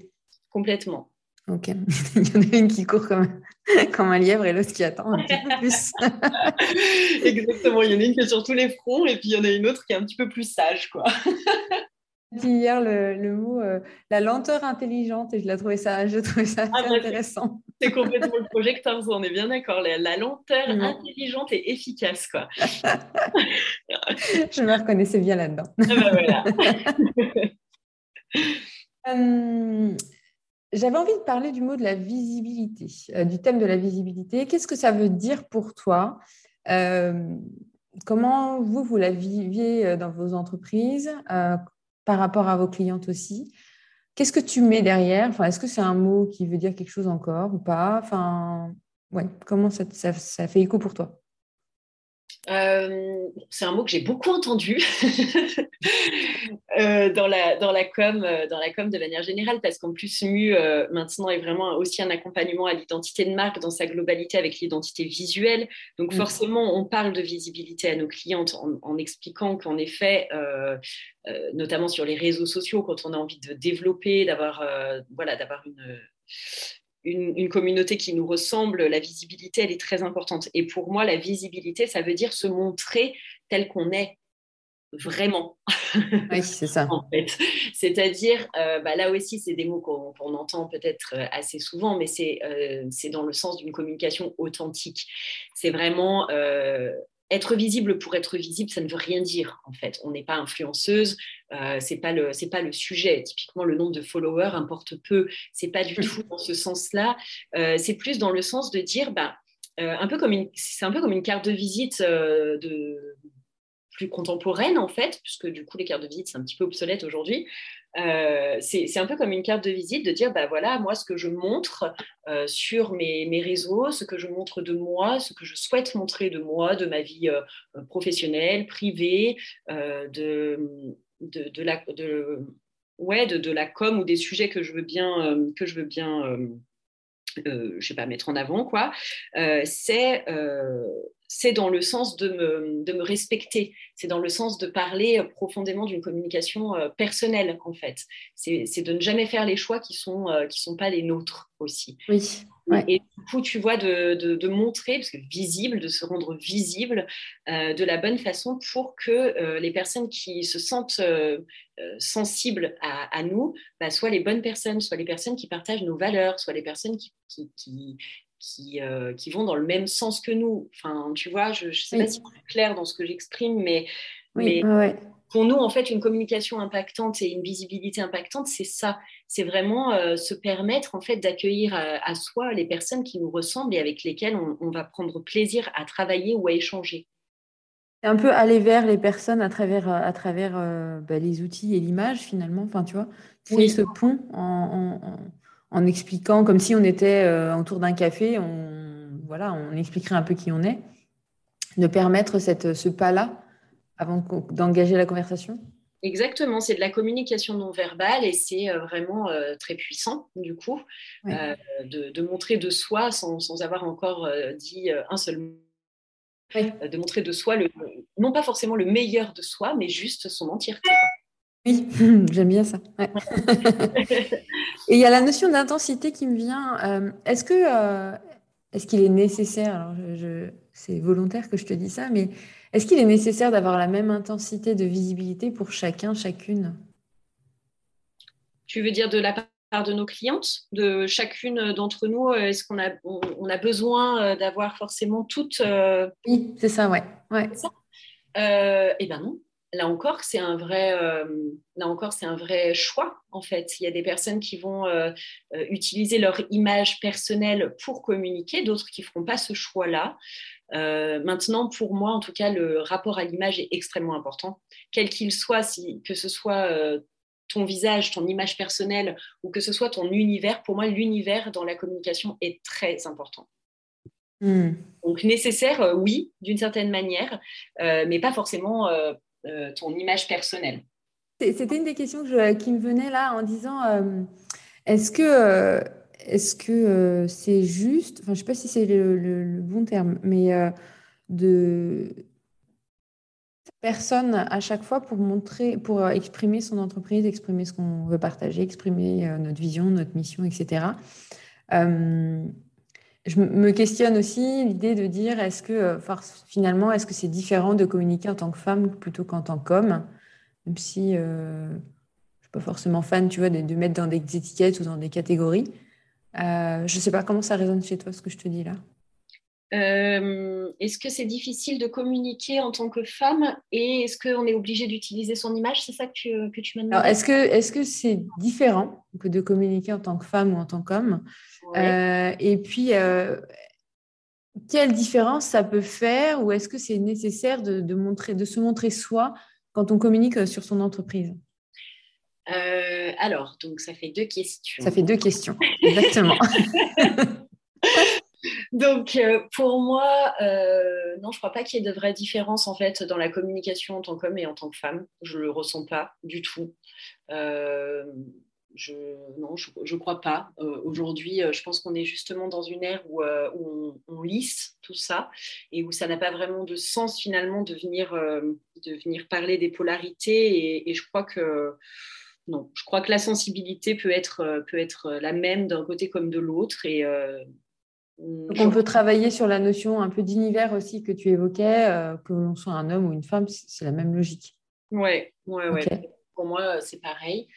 Complètement. Ok. Il y en a une qui court comme, comme un lièvre et l'autre qui attend un petit peu plus. Exactement. Il y en a une qui est sur tous les fronts et puis il y en a une autre qui est un petit peu plus sage, quoi. dit hier le, mot euh, la lenteur intelligente et je l'ai trouvé ça, je trouvé ça ah, bah, intéressant. C'est complètement le projecteur, on est bien d'accord. La, lenteur intelligente et efficace, quoi. je me reconnaissais bien là-dedans. Ah bah voilà. Hum, j'avais envie de parler du mot de la visibilité, euh, du thème de la visibilité. Qu'est-ce que ça veut dire pour toi? Euh, Comment vous, vous la viviez euh, dans vos entreprises par rapport à vos clientes aussi? Qu'est-ce que tu mets derrière? Enfin, Est-ce que c'est un mot qui veut dire quelque chose encore ou pas? Enfin, ouais, Comment ça, ça fait écho pour toi? Euh, c'est un mot que j'ai beaucoup entendu euh, dans, la, dans, la com, euh, dans la com de manière générale, parce qu'en plus, MU maintenant est vraiment aussi un accompagnement à l'identité de marque dans sa globalité avec l'identité visuelle. Donc, mm. forcément, on parle de visibilité à nos clientes en, en expliquant qu'en effet, notamment sur les réseaux sociaux, quand on a envie de développer, d'avoir voilà, d'avoir une une, communauté qui nous ressemble, la visibilité, elle est très importante. Et pour moi, la visibilité, ça veut dire se montrer tel qu'on est vraiment. Oui, c'est ça. en fait. C'est-à-dire, euh, bah, là aussi, c'est des mots qu'on entend peut-être euh, assez souvent, mais euh, c'est dans le sens d'une communication authentique. C'est vraiment être visible pour être visible, ça ne veut rien dire en fait. On n'est pas influenceuse, euh, c'est pas le c'est pas le sujet. Typiquement, le nombre de followers importe peu. C'est pas du tout dans ce sens-là. Euh, c'est plus dans le sens de dire, bah, euh, un peu comme une, c'est un peu comme une carte de visite euh, de plus contemporaine en fait, puisque du coup les cartes de visite c'est un petit peu obsolète aujourd'hui. Euh, c'est un peu comme une carte de visite de dire, bah voilà, moi ce que je montre euh, sur mes, réseaux, ce que je montre de moi, ce que je souhaite montrer de moi, de ma vie euh, professionnelle, privée, de, de, de, la, de, ouais, de, de, la com ou des sujets que je veux bien, que je veux bien je sais pas, mettre en avant, quoi, c'est c'est dans le sens de me, de me respecter, c'est dans le sens de parler profondément d'une communication euh, personnelle, en fait. C'est de ne jamais faire les choix qui ne sont, euh, qui sont pas les nôtres aussi. Oui. Et du coup, tu vois, de, de, montrer, parce que visible, de se rendre visible euh, de la bonne façon pour que les personnes qui se sentent sensibles à, à nous bah, soient les bonnes personnes, soient les personnes qui partagent nos valeurs, soient les personnes qui, qui, qui, euh, qui, vont dans le même sens que nous. Enfin, tu vois, je ne sais pas si c'est clair dans ce que j'exprime, mais, mais pour nous, en fait, une communication impactante et une visibilité impactante, c'est ça. C'est vraiment euh, se permettre, en fait, d'accueillir à, soi les personnes qui nous ressemblent et avec lesquelles on, va prendre plaisir à travailler ou à échanger. Un peu aller vers les personnes à travers, à travers euh, bah, les outils et l'image, finalement. Enfin, tu vois, c'est ce pont en en expliquant comme si on était euh, autour d'un café, on, voilà, on expliquerait un peu qui on est, de permettre cette, ce pas-là avant d'engager la conversation Exactement, c'est de la communication non verbale et c'est euh, vraiment euh, très puissant du coup de, montrer de soi sans, avoir encore dit un seul mot. De montrer de soi, le, non pas forcément le meilleur de soi, mais juste son entièreté. Oui, j'aime bien ça. Et il y a la notion d'intensité qui me vient. Euh, est-ce que euh, est-ce qu'il est nécessaire, alors je, c'est volontaire que je te dis ça, mais est-ce qu'il est nécessaire d'avoir la même intensité de visibilité pour chacun, chacune? Tu veux dire de la part de nos clientes, de chacune d'entre nous Est-ce qu'on a, on, a besoin d'avoir forcément toutes Oui, c'est ça, ouais. ouais. eh bien non, là encore, c'est un vrai, euh, là encore, c'est un vrai choix en fait. Il y a des personnes qui vont euh, euh, utiliser leur image personnelle pour communiquer, d'autres qui feront pas ce choix-là. maintenant, pour moi, en tout cas, le rapport à l'image est extrêmement important, quel qu'il soit, si, que ce soit ton visage, ton image personnelle ou que ce soit ton univers. Pour moi, l'univers dans la communication est très important. Hmm. Donc nécessaire, oui, d'une certaine manière, mais pas forcément euh, ton image personnelle. C'était une des questions qui me venait là en disant euh, est-ce que euh, est-ce que c'est juste, enfin je sais pas si c'est le, bon terme, mais de personne à chaque fois pour montrer, pour exprimer son entreprise, exprimer ce qu'on veut partager, exprimer notre vision, notre mission, etc je me questionne aussi l'idée de dire est-ce que euh, finalement est-ce que c'est différent de communiquer en tant que femme plutôt qu'en tant qu'homme? Même si euh, je ne suis pas forcément fan tu vois de, mettre dans des étiquettes ou dans des catégories. Euh, je ne sais pas comment ça résonne chez toi ce que je te dis là est-ce que c'est difficile de communiquer en tant que femme et est-ce qu'on est obligé d'utiliser son image? C'est ça que tu, que tu m'as demandé. Est-ce que est-ce que c'est différent que de communiquer en tant que femme ou en tant qu'homme? Euh, et puis, euh, quelle différence ça peut faire ou est-ce que c'est nécessaire de, montrer, de se montrer soi quand on communique sur son entreprise? Euh, Alors, donc ça fait deux questions. Ça fait deux questions, exactement. Donc, pour moi, non, je ne crois pas qu'il y ait de vraie différence en fait dans la communication en tant qu'homme et en tant que femme. Je ne le ressens pas du tout. Je, non, je ne crois pas. Euh, aujourd'hui, euh, je pense qu'on est justement dans une ère où, euh, on, lisse tout ça et où ça n'a pas vraiment de sens finalement de venir, de venir parler des polarités. Et, je crois que non, je crois que la sensibilité peut être, peut être la même d'un côté comme de l'autre. Et donc on peut travailler sur la notion un peu d'univers aussi que tu évoquais, que l'on soit un homme ou une femme, c'est la même logique. Ouais, ouais. Pour moi, c'est pareil.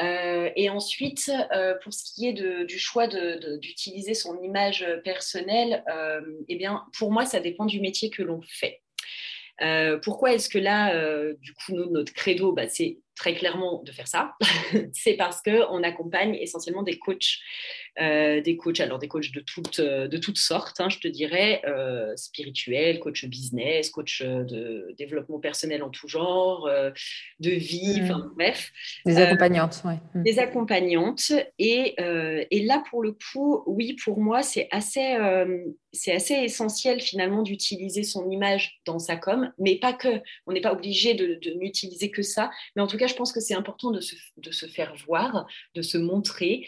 Euh, et ensuite, euh, pour ce qui est du choix d'utiliser son image personnelle, euh, eh bien, pour moi, ça dépend du métier que l'on fait. pourquoi est-ce que là, du coup, notre credo, bah, c'est très clairement de faire ça C'est parce qu'on accompagne essentiellement des coachs euh, des coachs, alors des coachs de toutes, euh, de toutes sortes, hein, je te dirais, euh, spirituels, coach business, coach de développement personnel en tout genre, de vie, mmh. bref. Des accompagnantes, oui. Mmh. Des accompagnantes. Et, et, là, pour le coup, oui, pour moi, c'est assez, c'est assez essentiel finalement d'utiliser son image dans sa com, mais pas que. On n'est pas obligé de, de n'utiliser que ça, mais en tout cas, je pense que c'est important de se, de se, faire voir, de se montrer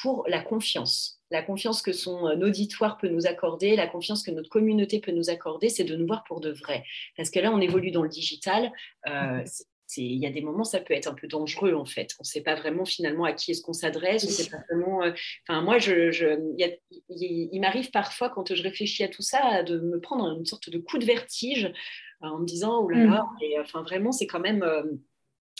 pour la confiance. La confiance que son euh, auditoire peut nous accorder, la confiance que notre communauté peut nous accorder, c'est de nous voir pour de vrai. Parce que là, on évolue dans le digital. Euh, il y a des moments, ça peut être un peu dangereux en fait. On ne sait pas vraiment finalement à qui est-ce qu'on s'adresse. Euh, enfin, moi, je, il, m'arrive parfois quand je réfléchis à tout ça de me prendre une sorte de coup de vertige en me disant oh là là. Mm. Et, enfin, vraiment, c'est quand même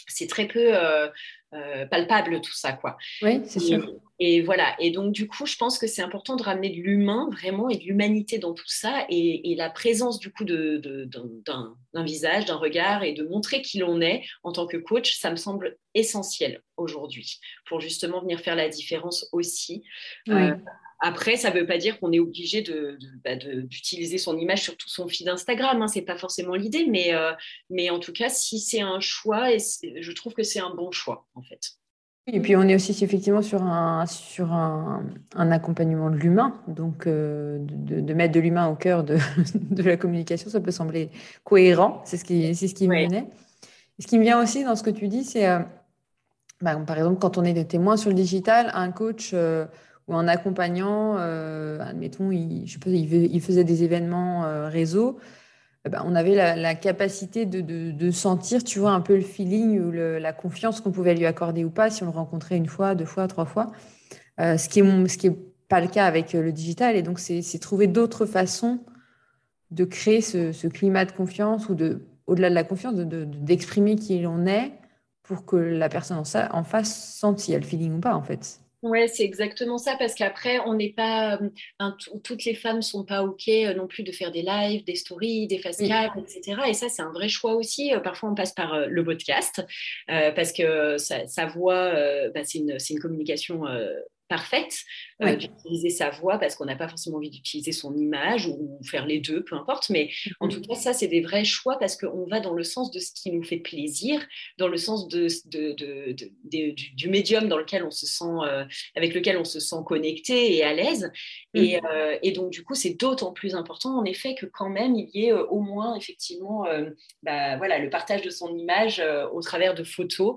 c'est très peu euh, euh, palpable tout ça, quoi. Oui, c'est sûr. Et voilà. Et donc, du coup, je pense que c'est important de ramener de l'humain vraiment et de l'humanité dans tout ça et, la présence du coup d'un visage, d'un regard et de montrer qui l'on est en tant que coach, ça me semble essentiel aujourd'hui pour justement venir faire la différence aussi. Oui. Euh, après, ça ne veut pas dire qu'on est obligé bah, d'utiliser de, son image sur tout son feed Instagram. Hein, ce n'est pas forcément l'idée, mais, euh, mais en tout cas, si c'est un choix, et je trouve que c'est un bon choix, en fait. Et puis, on est aussi effectivement sur un, sur un, accompagnement de l'humain. Donc, euh, de, mettre de l'humain au cœur de, de, la communication, ça peut sembler cohérent. C'est ce qui, ce qui me venait. ce qui me vient aussi dans ce que tu dis, c'est, euh, bah, par exemple, quand on est des témoins sur le digital, un coach ou en accompagnant, euh, admettons, il, je sais pas, il, faisait des événements euh, réseau, eh ben, on avait la, capacité de, sentir, tu vois, un peu le feeling ou la confiance qu'on pouvait lui accorder ou pas si on le rencontrait une fois, deux fois, trois fois. Euh, ce qui est pas le cas avec le digital. Et donc, c'est trouver d'autres façons de créer ce, climat de confiance ou de, au-delà de la confiance, d'exprimer de, qui l'on est pour que la personne en face sente si elle a le feeling ou pas, en fait. Ouais, c'est exactement ça, parce qu'après, on n'est pas, euh, toutes les femmes sont pas ok euh, non plus de faire des lives, des stories, des face cam, etc. Et ça, c'est un vrai choix aussi. Euh, parfois, on passe par le podcast parce que sa, voix, bah, c'est une, une, communication parfaite euh, d'utiliser sa voix parce qu'on n'a pas forcément envie d'utiliser son image ou, faire les deux, peu importe. Mais en mm-hmm. tout cas, ça, c'est des vrais choix parce qu'on va dans le sens de ce qui nous fait plaisir, dans le sens de, du, médium dans lequel on se sent, euh, avec lequel on se sent connecté et à l'aise. Mm-hmm. Euh, et, donc, du coup, c'est d'autant plus important, en effet, que quand même, il y ait au moins, effectivement, bah, voilà, le partage de son image au travers de photos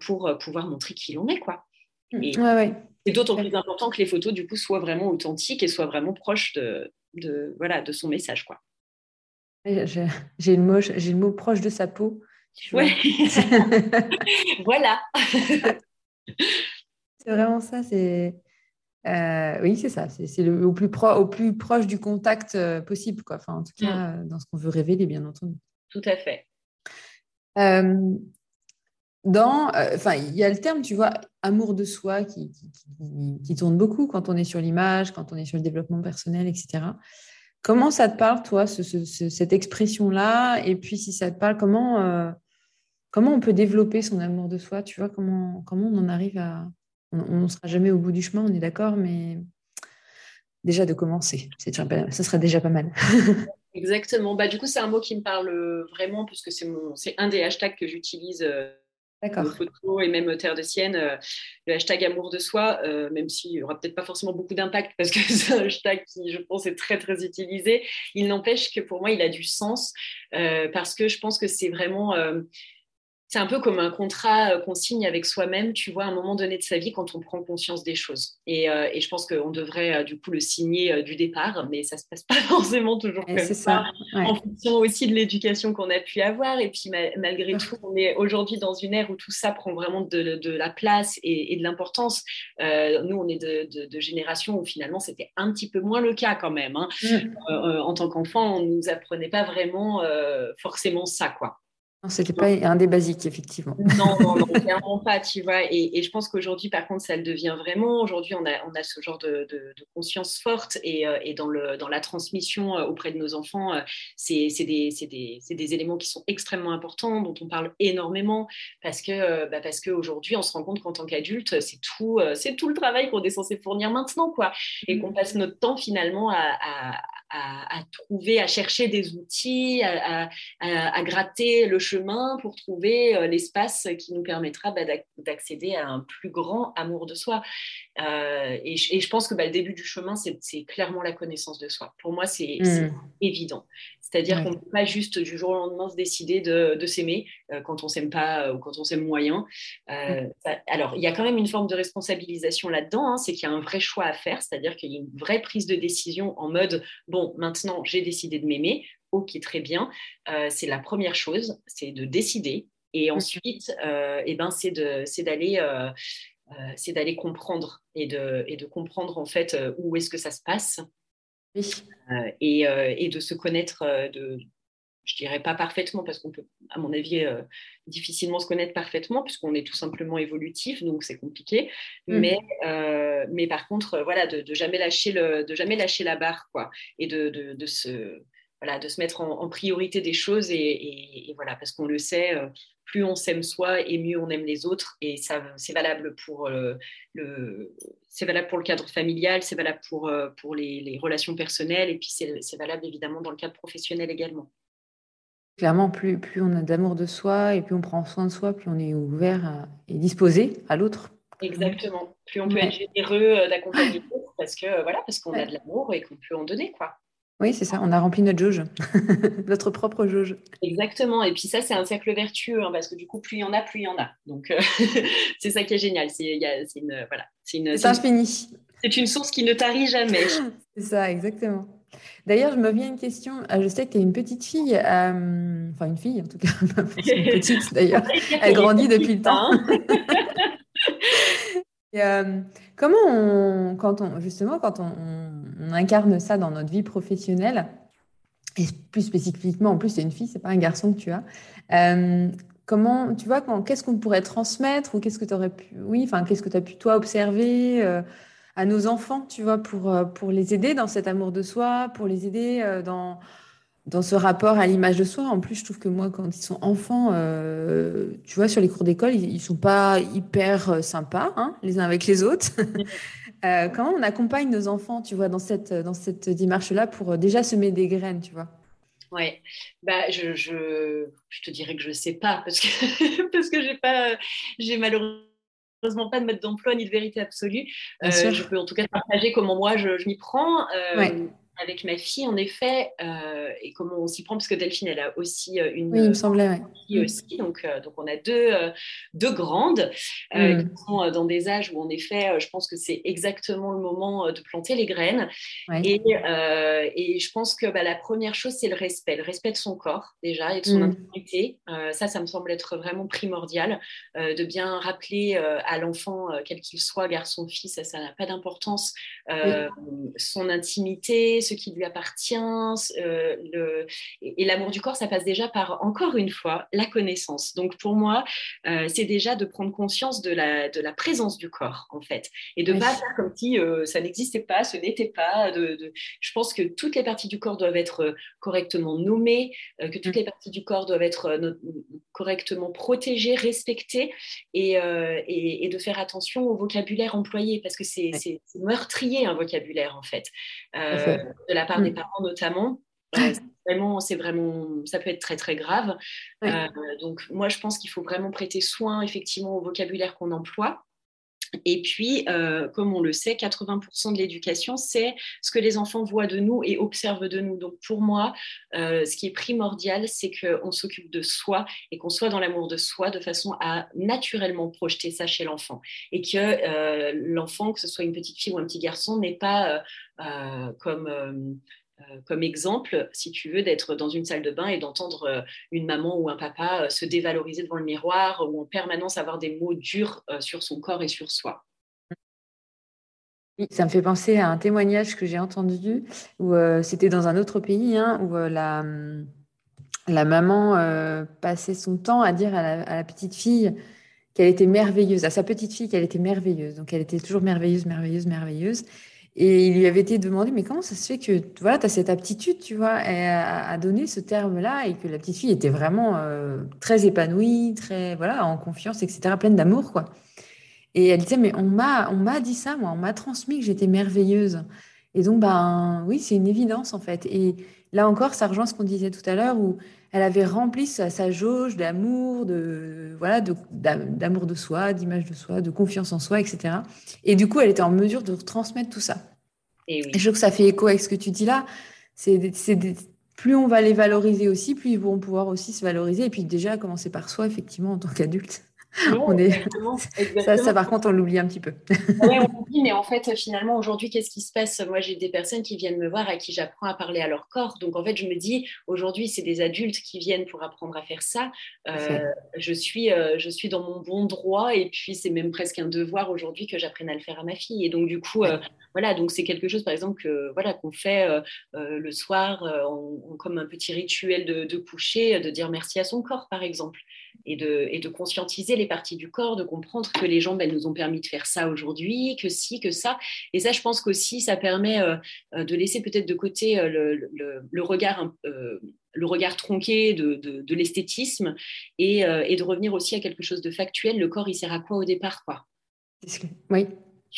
pour pouvoir montrer qui l'on est, quoi. Mm. Et ouais, c'est d'autant plus important que les photos, du coup, soient vraiment authentiques et soient vraiment proches de, de voilà, de son message, quoi. J'ai le, mot, le mot proche de sa peau. Ouais. voilà. c'est vraiment ça. C'est euh, oui, c'est ça. C'est au plus au plus proche du contact euh, possible, quoi. Enfin, en tout cas, mm. dans ce qu'on veut révéler, bien entendu. Tout à fait. Euh, dans, euh, enfin, il y a le terme, tu vois, amour de soi qui, tourne beaucoup quand on est sur l'image, quand on est sur le développement personnel, etc. Comment ça te parle, toi, cette expression-là? Et puis, si ça te parle, comment, euh, comment on peut développer son amour de soi? Tu vois, comment, comment on en arrive à... On ne sera jamais au bout du chemin, on est d'accord, mais déjà de commencer, ça serait déjà pas mal. Exactement. Bah, du coup, c'est un mot qui me parle vraiment, puisque c'est un des hashtags que j'utilise euh, photos et même Terre de Sienne, euh, le hashtag amour de soi, euh, même s'il n'y aura peut-être pas forcément beaucoup d'impact parce que c'est un hashtag qui, je pense, est très, très utilisé, il n'empêche que pour moi, il a du sens euh, parce que je pense que c'est vraiment c'est un peu comme un contrat euh, qu'on signe avec soi-même, tu vois, à un moment donné de sa vie quand on prend conscience des choses. Et, euh, je pense qu'on devrait euh, du coup le signer du départ, mais ça se passe pas forcément toujours comme ça, en fonction aussi de l'éducation qu'on a pu avoir. Et puis malgré tout, on est aujourd'hui dans une ère où tout ça prend vraiment de, la place et, de l'importance. nous, on est de, de, génération où finalement c'était un petit peu moins le cas quand même. Hein. Mmh. en tant qu'enfant, on nous apprenait pas vraiment forcément ça, quoi. C'était pas un des basiques, effectivement. Non, non, non clairement pas, tu vois. Et, je pense qu'aujourd'hui, par contre, ça le devient vraiment. Aujourd'hui, on a, on a ce genre de, conscience forte et, euh, et, dans, le, dans la transmission euh, auprès de nos enfants, euh, c'est des, des, des, éléments qui sont extrêmement importants, dont on parle énormément, parce que bah parce qu'aujourd'hui, on se rend compte qu'en tant qu'adulte, c'est tout, c'est tout le travail qu'on est censé fournir maintenant, quoi. Et qu'on passe notre temps finalement à, à, trouver, à chercher des outils, à, à gratter le chemin pour trouver euh, l'espace qui nous permettra bah, d'accéder à un plus grand amour de soi. Euh, et, je pense que bah, le début du chemin, c'est clairement la connaissance de soi. Pour moi, c'est mmh. évident. C'est-à-dire qu'on ne peut pas juste du jour au lendemain se décider de, s'aimer quand on s'aime pas ou quand on s'aime moyen. Mmh. alors, il y a quand même une forme de responsabilisation là-dedans, hein, c'est qu'il y a un vrai choix à faire, c'est-à-dire qu'il y a une vraie prise de décision en mode, bon, maintenant j'ai décidé de m'aimer, ok, très bien. Euh, c'est la première chose, c'est de décider. Et mmh. ensuite, euh, eh ben, c'est d'aller euh, c'est d'aller comprendre et de, et de comprendre en fait où est-ce que ça se passe et, et, de se connaître de, je dirais pas parfaitement parce qu'on peut, à mon avis, difficilement se connaître parfaitement puisqu'on est tout simplement évolutif, donc c'est compliqué. Mmh. Mais, mais par contre, voilà, de, de, jamais lâcher le, de jamais lâcher la barre, quoi, et de, de, de se voilà, de se mettre en, priorité des choses et, voilà, parce qu'on le sait, euh, plus on s'aime soi et mieux on aime les autres et ça c'est valable pour euh, le c'est valable pour le cadre familial, c'est valable pour, euh, pour les, relations personnelles et puis c'est valable évidemment dans le cadre professionnel également. Clairement, plus, plus on a d'amour de soi et plus on prend soin de soi, plus on est ouvert et disposé à l'autre. Exactement. Plus on peut être généreux d'accompagner l'autre parce que voilà, parce qu'on a de l'amour et qu'on peut en donner quoi. Oui, c'est ça, on a rempli notre jauge, notre propre jauge. Exactement, et puis ça, c'est un cercle vertueux, hein, parce que du coup, plus il y en a, plus il y en a. Donc, euh, c'est ça qui est génial. C'est une, voilà, c'est infini. C'est une source qui ne tarit jamais. c'est ça, exactement. D'ailleurs, je me viens une question. Euh, je sais que tu es une petite fille, euh, enfin une fille en tout cas, une petite d'ailleurs. Elle grandit depuis le temps. et, comment on, quand on, justement, quand on on incarne ça dans notre vie professionnelle. Et plus spécifiquement, en plus, c'est une fille, c'est pas un garçon que tu as. Euh, comment, tu vois, qu'est-ce qu'on pourrait transmettre ou qu'est-ce que tu aurais pu, oui, enfin, qu'est-ce que tu as pu toi observer à nos enfants, tu vois, pour, pour les aider dans cet amour de soi, pour les aider dans dans ce rapport à l'image de soi. En plus, je trouve que moi, quand ils sont enfants, euh, tu vois, sur les cours d'école, ils, ne sont pas hyper euh, sympas, hein, les uns avec les autres. euh, comment on accompagne nos enfants, tu vois, dans cette, dans cette démarche-là pour euh, déjà semer des graines, tu vois? Ouais, bah, je, je, je, te dirais que je ne sais pas parce que, parce que j'ai pas, j'ai malheureusement pas de mode d'emploi ni de vérité absolue. je peux en tout cas partager comment moi je, je m'y prends. Ouais avec ma fille, en effet, euh, et comment on s'y prend, parce que Delphine, elle a aussi euh, une. Oui, il me semblait, oui. aussi, donc, euh, donc on a deux, deux grandes mm. qui sont dans des âges où, en effet, je pense que c'est exactement le moment de planter les graines. Et, et, je pense que bah, la première chose, c'est le respect, le respect de son corps, déjà, et de son mm. intimité. ça, ça me semble être vraiment primordial, de bien rappeler à l'enfant, quel qu'il soit, garçon, fils, ça n'a pas d'importance, son intimité, ce qui lui appartient. Euh, le... Et, l'amour du corps, ça passe déjà par, encore une fois, la connaissance. Donc pour moi, euh, c'est déjà de prendre conscience de la, de la présence du corps, en fait. Et de ne pas faire comme si euh, ça n'existait pas, ce n'était pas. De, Je pense que toutes les parties du corps doivent être correctement nommées, que toutes mm. les parties du corps doivent être correctement protégées, respectées, et, et, de faire attention au vocabulaire employé, parce que c'est meurtrier un vocabulaire, en fait de la part des mm. parents notamment. Euh, vraiment, c'est vraiment, ça peut être très très grave. Euh, donc moi, je pense qu'il faut vraiment prêter soin effectivement au vocabulaire qu'on emploie. Et puis, euh, comme on le sait, 80% de l'éducation, c'est ce que les enfants voient de nous et observent de nous. Donc, pour moi, ce qui est primordial, c'est qu'on s'occupe de soi et qu'on soit dans l'amour de soi de façon à naturellement projeter ça chez l'enfant. Et que l'enfant, que ce soit une petite fille ou un petit garçon, n'est pas euh, comme, euh, euh, comme exemple, si tu veux, d'être dans une salle de bain et d'entendre une maman ou un papa se dévaloriser devant le miroir ou en permanence avoir des mots durs sur son corps et sur soi. Ça me fait penser à un témoignage que j'ai entendu où c'était dans un autre pays hein, où la, la maman passait son temps à dire à la petite fille qu'elle était merveilleuse, à sa petite fille qu'elle était merveilleuse. Donc elle était toujours merveilleuse, merveilleuse, merveilleuse. Et il lui avait été demandé, mais comment ça se fait que voilà, tu as cette aptitude, tu vois, à, donner ce terme-là et que la petite fille était vraiment euh, très épanouie, très, voilà, en confiance, etc., pleine d'amour, quoi. Et elle disait, mais on m'a, on m'a dit ça, moi, on m'a transmis que j'étais merveilleuse. Et donc, ben, oui, c'est une évidence, en fait. Et là encore, ça rejoint ce qu'on disait tout à l'heure, où elle avait rempli sa, sa jauge d'amour, de, voilà, d'amour de soi, d'image de soi, de confiance en soi, etc. Et du coup, elle était en mesure de transmettre tout ça. Et, je trouve que ça fait écho avec ce que tu dis là. C'est plus on va les valoriser aussi, plus ils vont pouvoir aussi se valoriser. Et puis déjà, commencer par soi, effectivement, en tant qu'adulte. On est... Ça, ça, par contre, on l'oublie un petit peu. oui, on l'oublie, mais en fait, finalement, aujourd'hui, qu'est-ce qui se passe? Moi, j'ai des personnes qui viennent me voir à qui j'apprends à parler à leur corps. Donc, en fait, je me dis, aujourd'hui, c'est des adultes qui viennent pour apprendre à faire ça. Euh, je, suis, euh, je suis dans mon bon droit et puis c'est même presque un devoir aujourd'hui que j'apprenne à le faire à ma fille. Et donc, du coup, euh, voilà, donc c'est quelque chose, par exemple, que voilà qu'on fait le soir comme un petit rituel de, de coucher, de dire merci à son corps, par exemple et de, conscientiser les parties du corps, de comprendre que les jambes, elles nous ont permis de faire ça aujourd'hui, que si, que ça. Et ça, je pense qu'aussi, ça permet euh, euh, de laisser peut-être de côté euh, le, regard, tronqué de, de, l'esthétisme et, et, de revenir aussi à quelque chose de factuel. Le corps, il sert à quoi au départ quoi? Oui,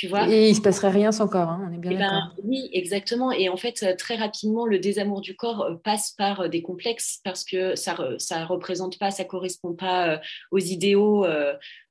et il se passerait rien sans corps, hein, on est bien eh ben, d'accord. oui, exactement. Et en fait, euh, très rapidement, le désamour du corps euh, passe par euh, des complexes parce que ça ne représente pas, ça correspond pas aux idéaux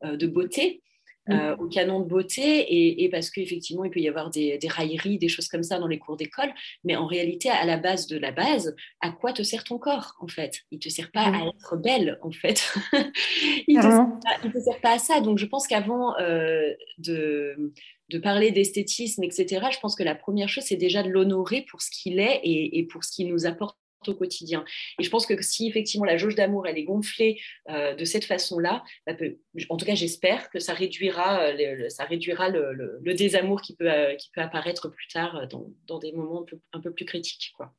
de beauté. Euh, au canon de beauté et, parce qu'effectivement, il peut y avoir des, railleries, des choses comme ça dans les cours d'école. Mais en réalité, à la base de la base, à quoi te sert ton corps, en fait? Il ne te sert pas à être belle, en fait. il ne te, sert pas à ça. Donc, je pense qu'avant euh, de de parler d'esthétisme, etc., je pense que la première chose, c'est déjà de l'honorer pour ce qu'il est et, et, pour ce qu'il nous apporte au quotidien. Et je pense que si effectivement la jauge d'amour elle est gonflée euh, de cette façon-là, en tout cas j'espère que ça réduira, euh, le, ça réduira le, désamour qui peut, euh, qui peut apparaître plus tard dans, des moments un peu, plus critiques. Quoi.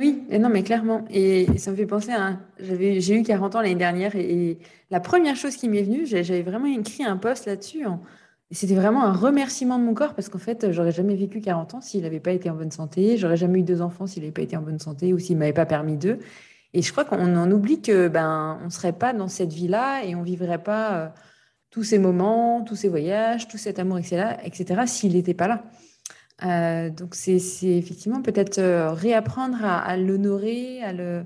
Oui, non, mais clairement. Et, ça me fait penser à. J'ai eu 40 ans l'année dernière et, la première chose qui m'est venue, j'avais vraiment écrit un post là-dessus. C'était vraiment un remerciement de mon corps parce qu'en fait, j'aurais jamais vécu 40 ans s'il n'avait pas été en bonne santé. J'aurais jamais eu deux enfants s'il n'avait pas été en bonne santé ou s'il ne m'avait pas permis d'eux. Et je crois qu'on en oublie que ben on serait pas dans cette vie-là et on vivrait pas euh, tous ces moments, tous ces voyages, tout cet amour, etc., etc. s'il n'était pas là. Euh, donc c'est effectivement peut-être euh, réapprendre à, l'honorer, à le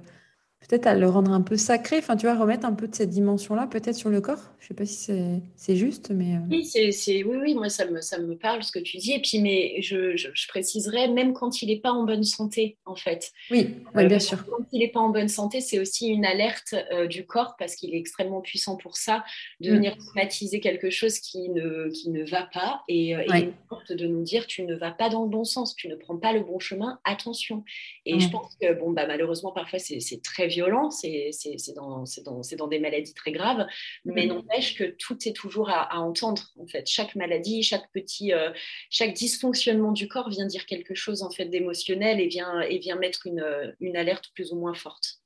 peut-être à le rendre un peu sacré, enfin tu vois, remettre un peu de cette dimension-là peut-être sur le corps. Je sais pas si c'est juste, mais... Euh. Oui, c'est oui, oui, moi ça me, ça me parle ce que tu dis. Et puis, mais je, je, préciserais, même quand il n'est pas en bonne santé, en fait. Oui, oui bien sûr. Quand il n'est pas en bonne santé, c'est aussi une alerte du corps, parce qu'il est extrêmement puissant pour ça, de mm. venir somatiser quelque chose qui ne, qui ne va pas et, et de nous dire, tu ne vas pas dans le bon sens, tu ne prends pas le bon chemin, attention. Et je pense que, bon, bah, malheureusement, parfois, c'est très violent, c'est dans, dans, dans, des maladies très graves, mais mm. n'empêche que tout est toujours à, entendre, en fait. Chaque maladie, chaque petit, euh, chaque dysfonctionnement du corps vient dire quelque chose, en fait, d'émotionnel et vient, et vient mettre une, une alerte plus ou moins forte.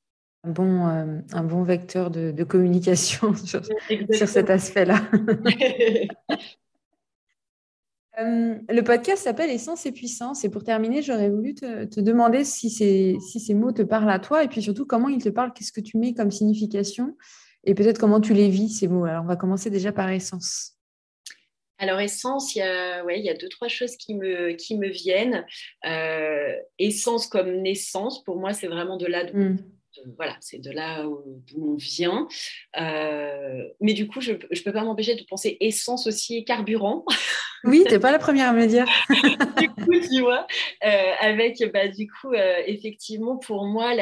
Un bon, euh, un bon vecteur de, de communication sur, sur cet aspect-là. Euh, le podcast s'appelle Essence et Puissance. Et pour terminer, j'aurais voulu te, demander si ces, si ces mots te parlent à toi et puis surtout comment ils te parlent, qu'est-ce que tu mets comme signification? Et peut-être comment tu les vis, ces mots? Alors, on va commencer déjà par essence. Alors, essence, il y a, ouais, il y a deux, trois choses qui me, qui me viennent. Euh, essence comme naissance, pour moi, c'est vraiment de là hmm voilà, c'est de là d'où on vient. Euh, mais du coup, je ne peux pas m'empêcher de penser essence aussi et carburant. Oui, tu n'es pas la première à me le dire. du coup, tu vois, euh, avec, bah, du coup, euh, effectivement, pour moi,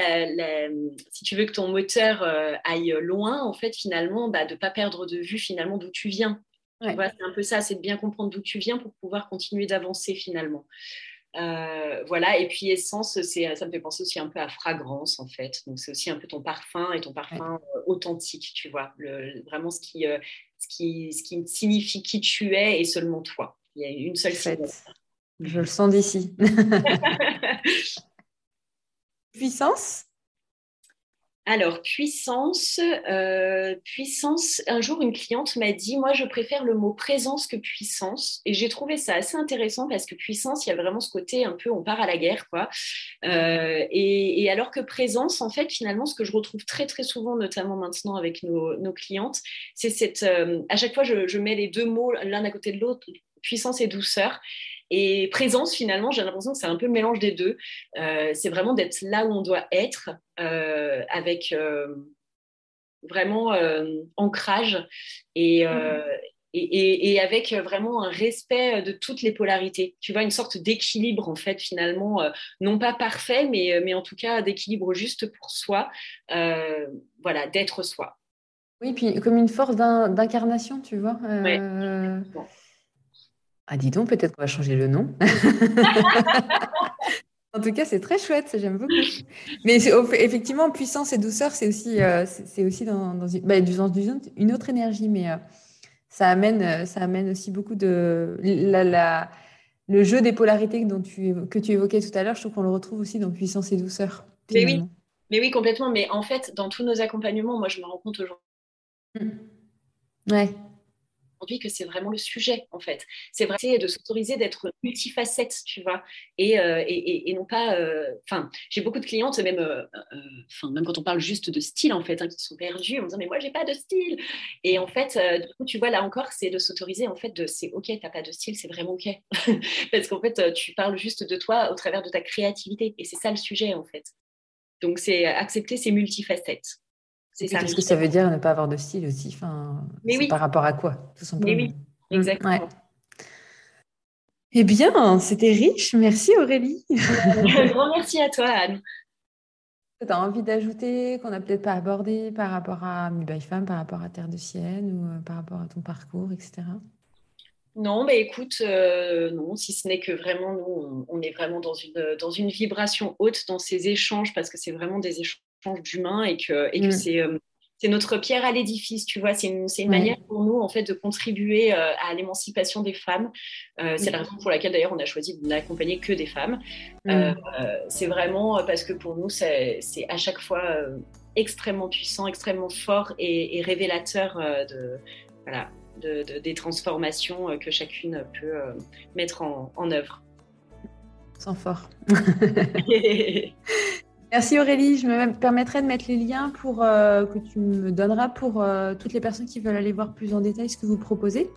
si tu veux que ton moteur aille loin, en fait, finalement, bah, de ne pas perdre de vue, finalement, d'où tu viens. c'est un peu ça, c'est de bien comprendre d'où tu viens pour pouvoir continuer d'avancer, finalement. Euh, voilà, et puis essence, ça me fait penser aussi un peu à fragrance en fait. Donc c'est aussi un peu ton parfum et ton parfum euh, authentique, tu vois, vraiment ce qui, euh, ce, qui, ce qui signifie qui tu es et seulement toi. Il y a une seule Je le sens d'ici. Puissance? Alors, puissance, euh, puissance. Un jour, une cliente m'a dit, moi, je préfère le mot présence que puissance. Et j'ai trouvé ça assez intéressant parce que puissance, il y a vraiment ce côté un peu, on part à la guerre, quoi. Euh, et, alors que présence, en fait, finalement, ce que je retrouve très, très souvent, notamment maintenant avec nos, clientes, c'est cette. Euh, à chaque fois, je mets les deux mots l'un à côté de l'autre, puissance et douceur. Et présence, finalement, j'ai l'impression que c'est un peu le mélange des deux. Euh, c'est vraiment d'être là où on doit être, euh, avec euh, vraiment ancrage et, mmh. et, et, avec vraiment un respect de toutes les polarités. Tu vois, une sorte d'équilibre, en fait, finalement, non pas parfait, mais, mais en tout cas d'équilibre juste pour soi, voilà, d'être soi. Oui, puis comme une force d'incarnation, tu vois. Oui. Ah, dis donc, peut-être qu'on va changer le nom. en tout cas, c'est très chouette, j'aime beaucoup. Mais effectivement, puissance et douceur, c'est aussi, euh, c'est aussi dans, dans une, bah, une autre énergie, mais euh, ça, amène, euh, ça amène aussi beaucoup de. La, le jeu des polarités dont tu, que tu évoquais tout à l'heure, je trouve qu'on le retrouve aussi dans puissance et douceur. Mais oui, mais oui, complètement. Mais en fait, dans tous nos accompagnements, moi, je me rends compte aujourd'hui. Mmh. Ouais que c'est vraiment le sujet, en fait. C'est vrai de s'autoriser d'être multifacette, tu vois, et, euh, et, et, non pas... Euh, enfin, j'ai beaucoup de clientes, même, euh, enfin, même quand on parle juste de style, en fait, hein, qui sont perdues en disant, mais moi, j'ai pas de style. Et en fait, du coup, tu vois, là encore, c'est de s'autoriser, en fait, de c'est OK, t'as pas de style, c'est vraiment OK. Parce qu'en fait, tu parles juste de toi au travers de ta créativité. Et c'est ça le sujet, en fait. Donc, c'est accepter ces multifacettes. Qu'est-ce que ça veut dire ne pas avoir de style aussi? Enfin, Mais Par rapport à quoi tout simplement? Mais oui, mmh, exactement. Eh bien, c'était riche. Merci Aurélie. Un grand merci à toi, Anne. Tu as envie d'ajouter qu'on n'a peut-être pas abordé par rapport à Mi by Femme, par rapport à Terre de Sienne ou euh, par rapport à ton parcours, etc. Non, mais écoute, euh, non, si ce n'est que vraiment, nous, on, est vraiment dans une, dans une vibration haute dans ces échanges, parce que c'est vraiment des échanges d'humains et que, et que mm. c'est. Euh, c'est notre pierre à l'édifice, tu vois. C'est une, une manière pour nous, en fait, de contribuer euh, à l'émancipation des femmes. Euh, c'est la raison pour laquelle, d'ailleurs, on a choisi de n'accompagner que des femmes. Euh, c'est vraiment parce que pour nous, c'est à chaque fois extrêmement puissant, extrêmement fort et, révélateur de, voilà, de, des transformations que chacune peut mettre en, en œuvre. Sans fort. Merci Aurélie. Je me permettrai de mettre les liens pour, euh, que tu me donneras pour euh, toutes les personnes qui veulent aller voir plus en détail ce que vous proposez.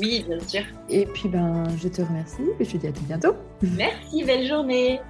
Oui, bien sûr. Et puis, ben, je te remercie et je te dis à tout bientôt. Merci, belle journée.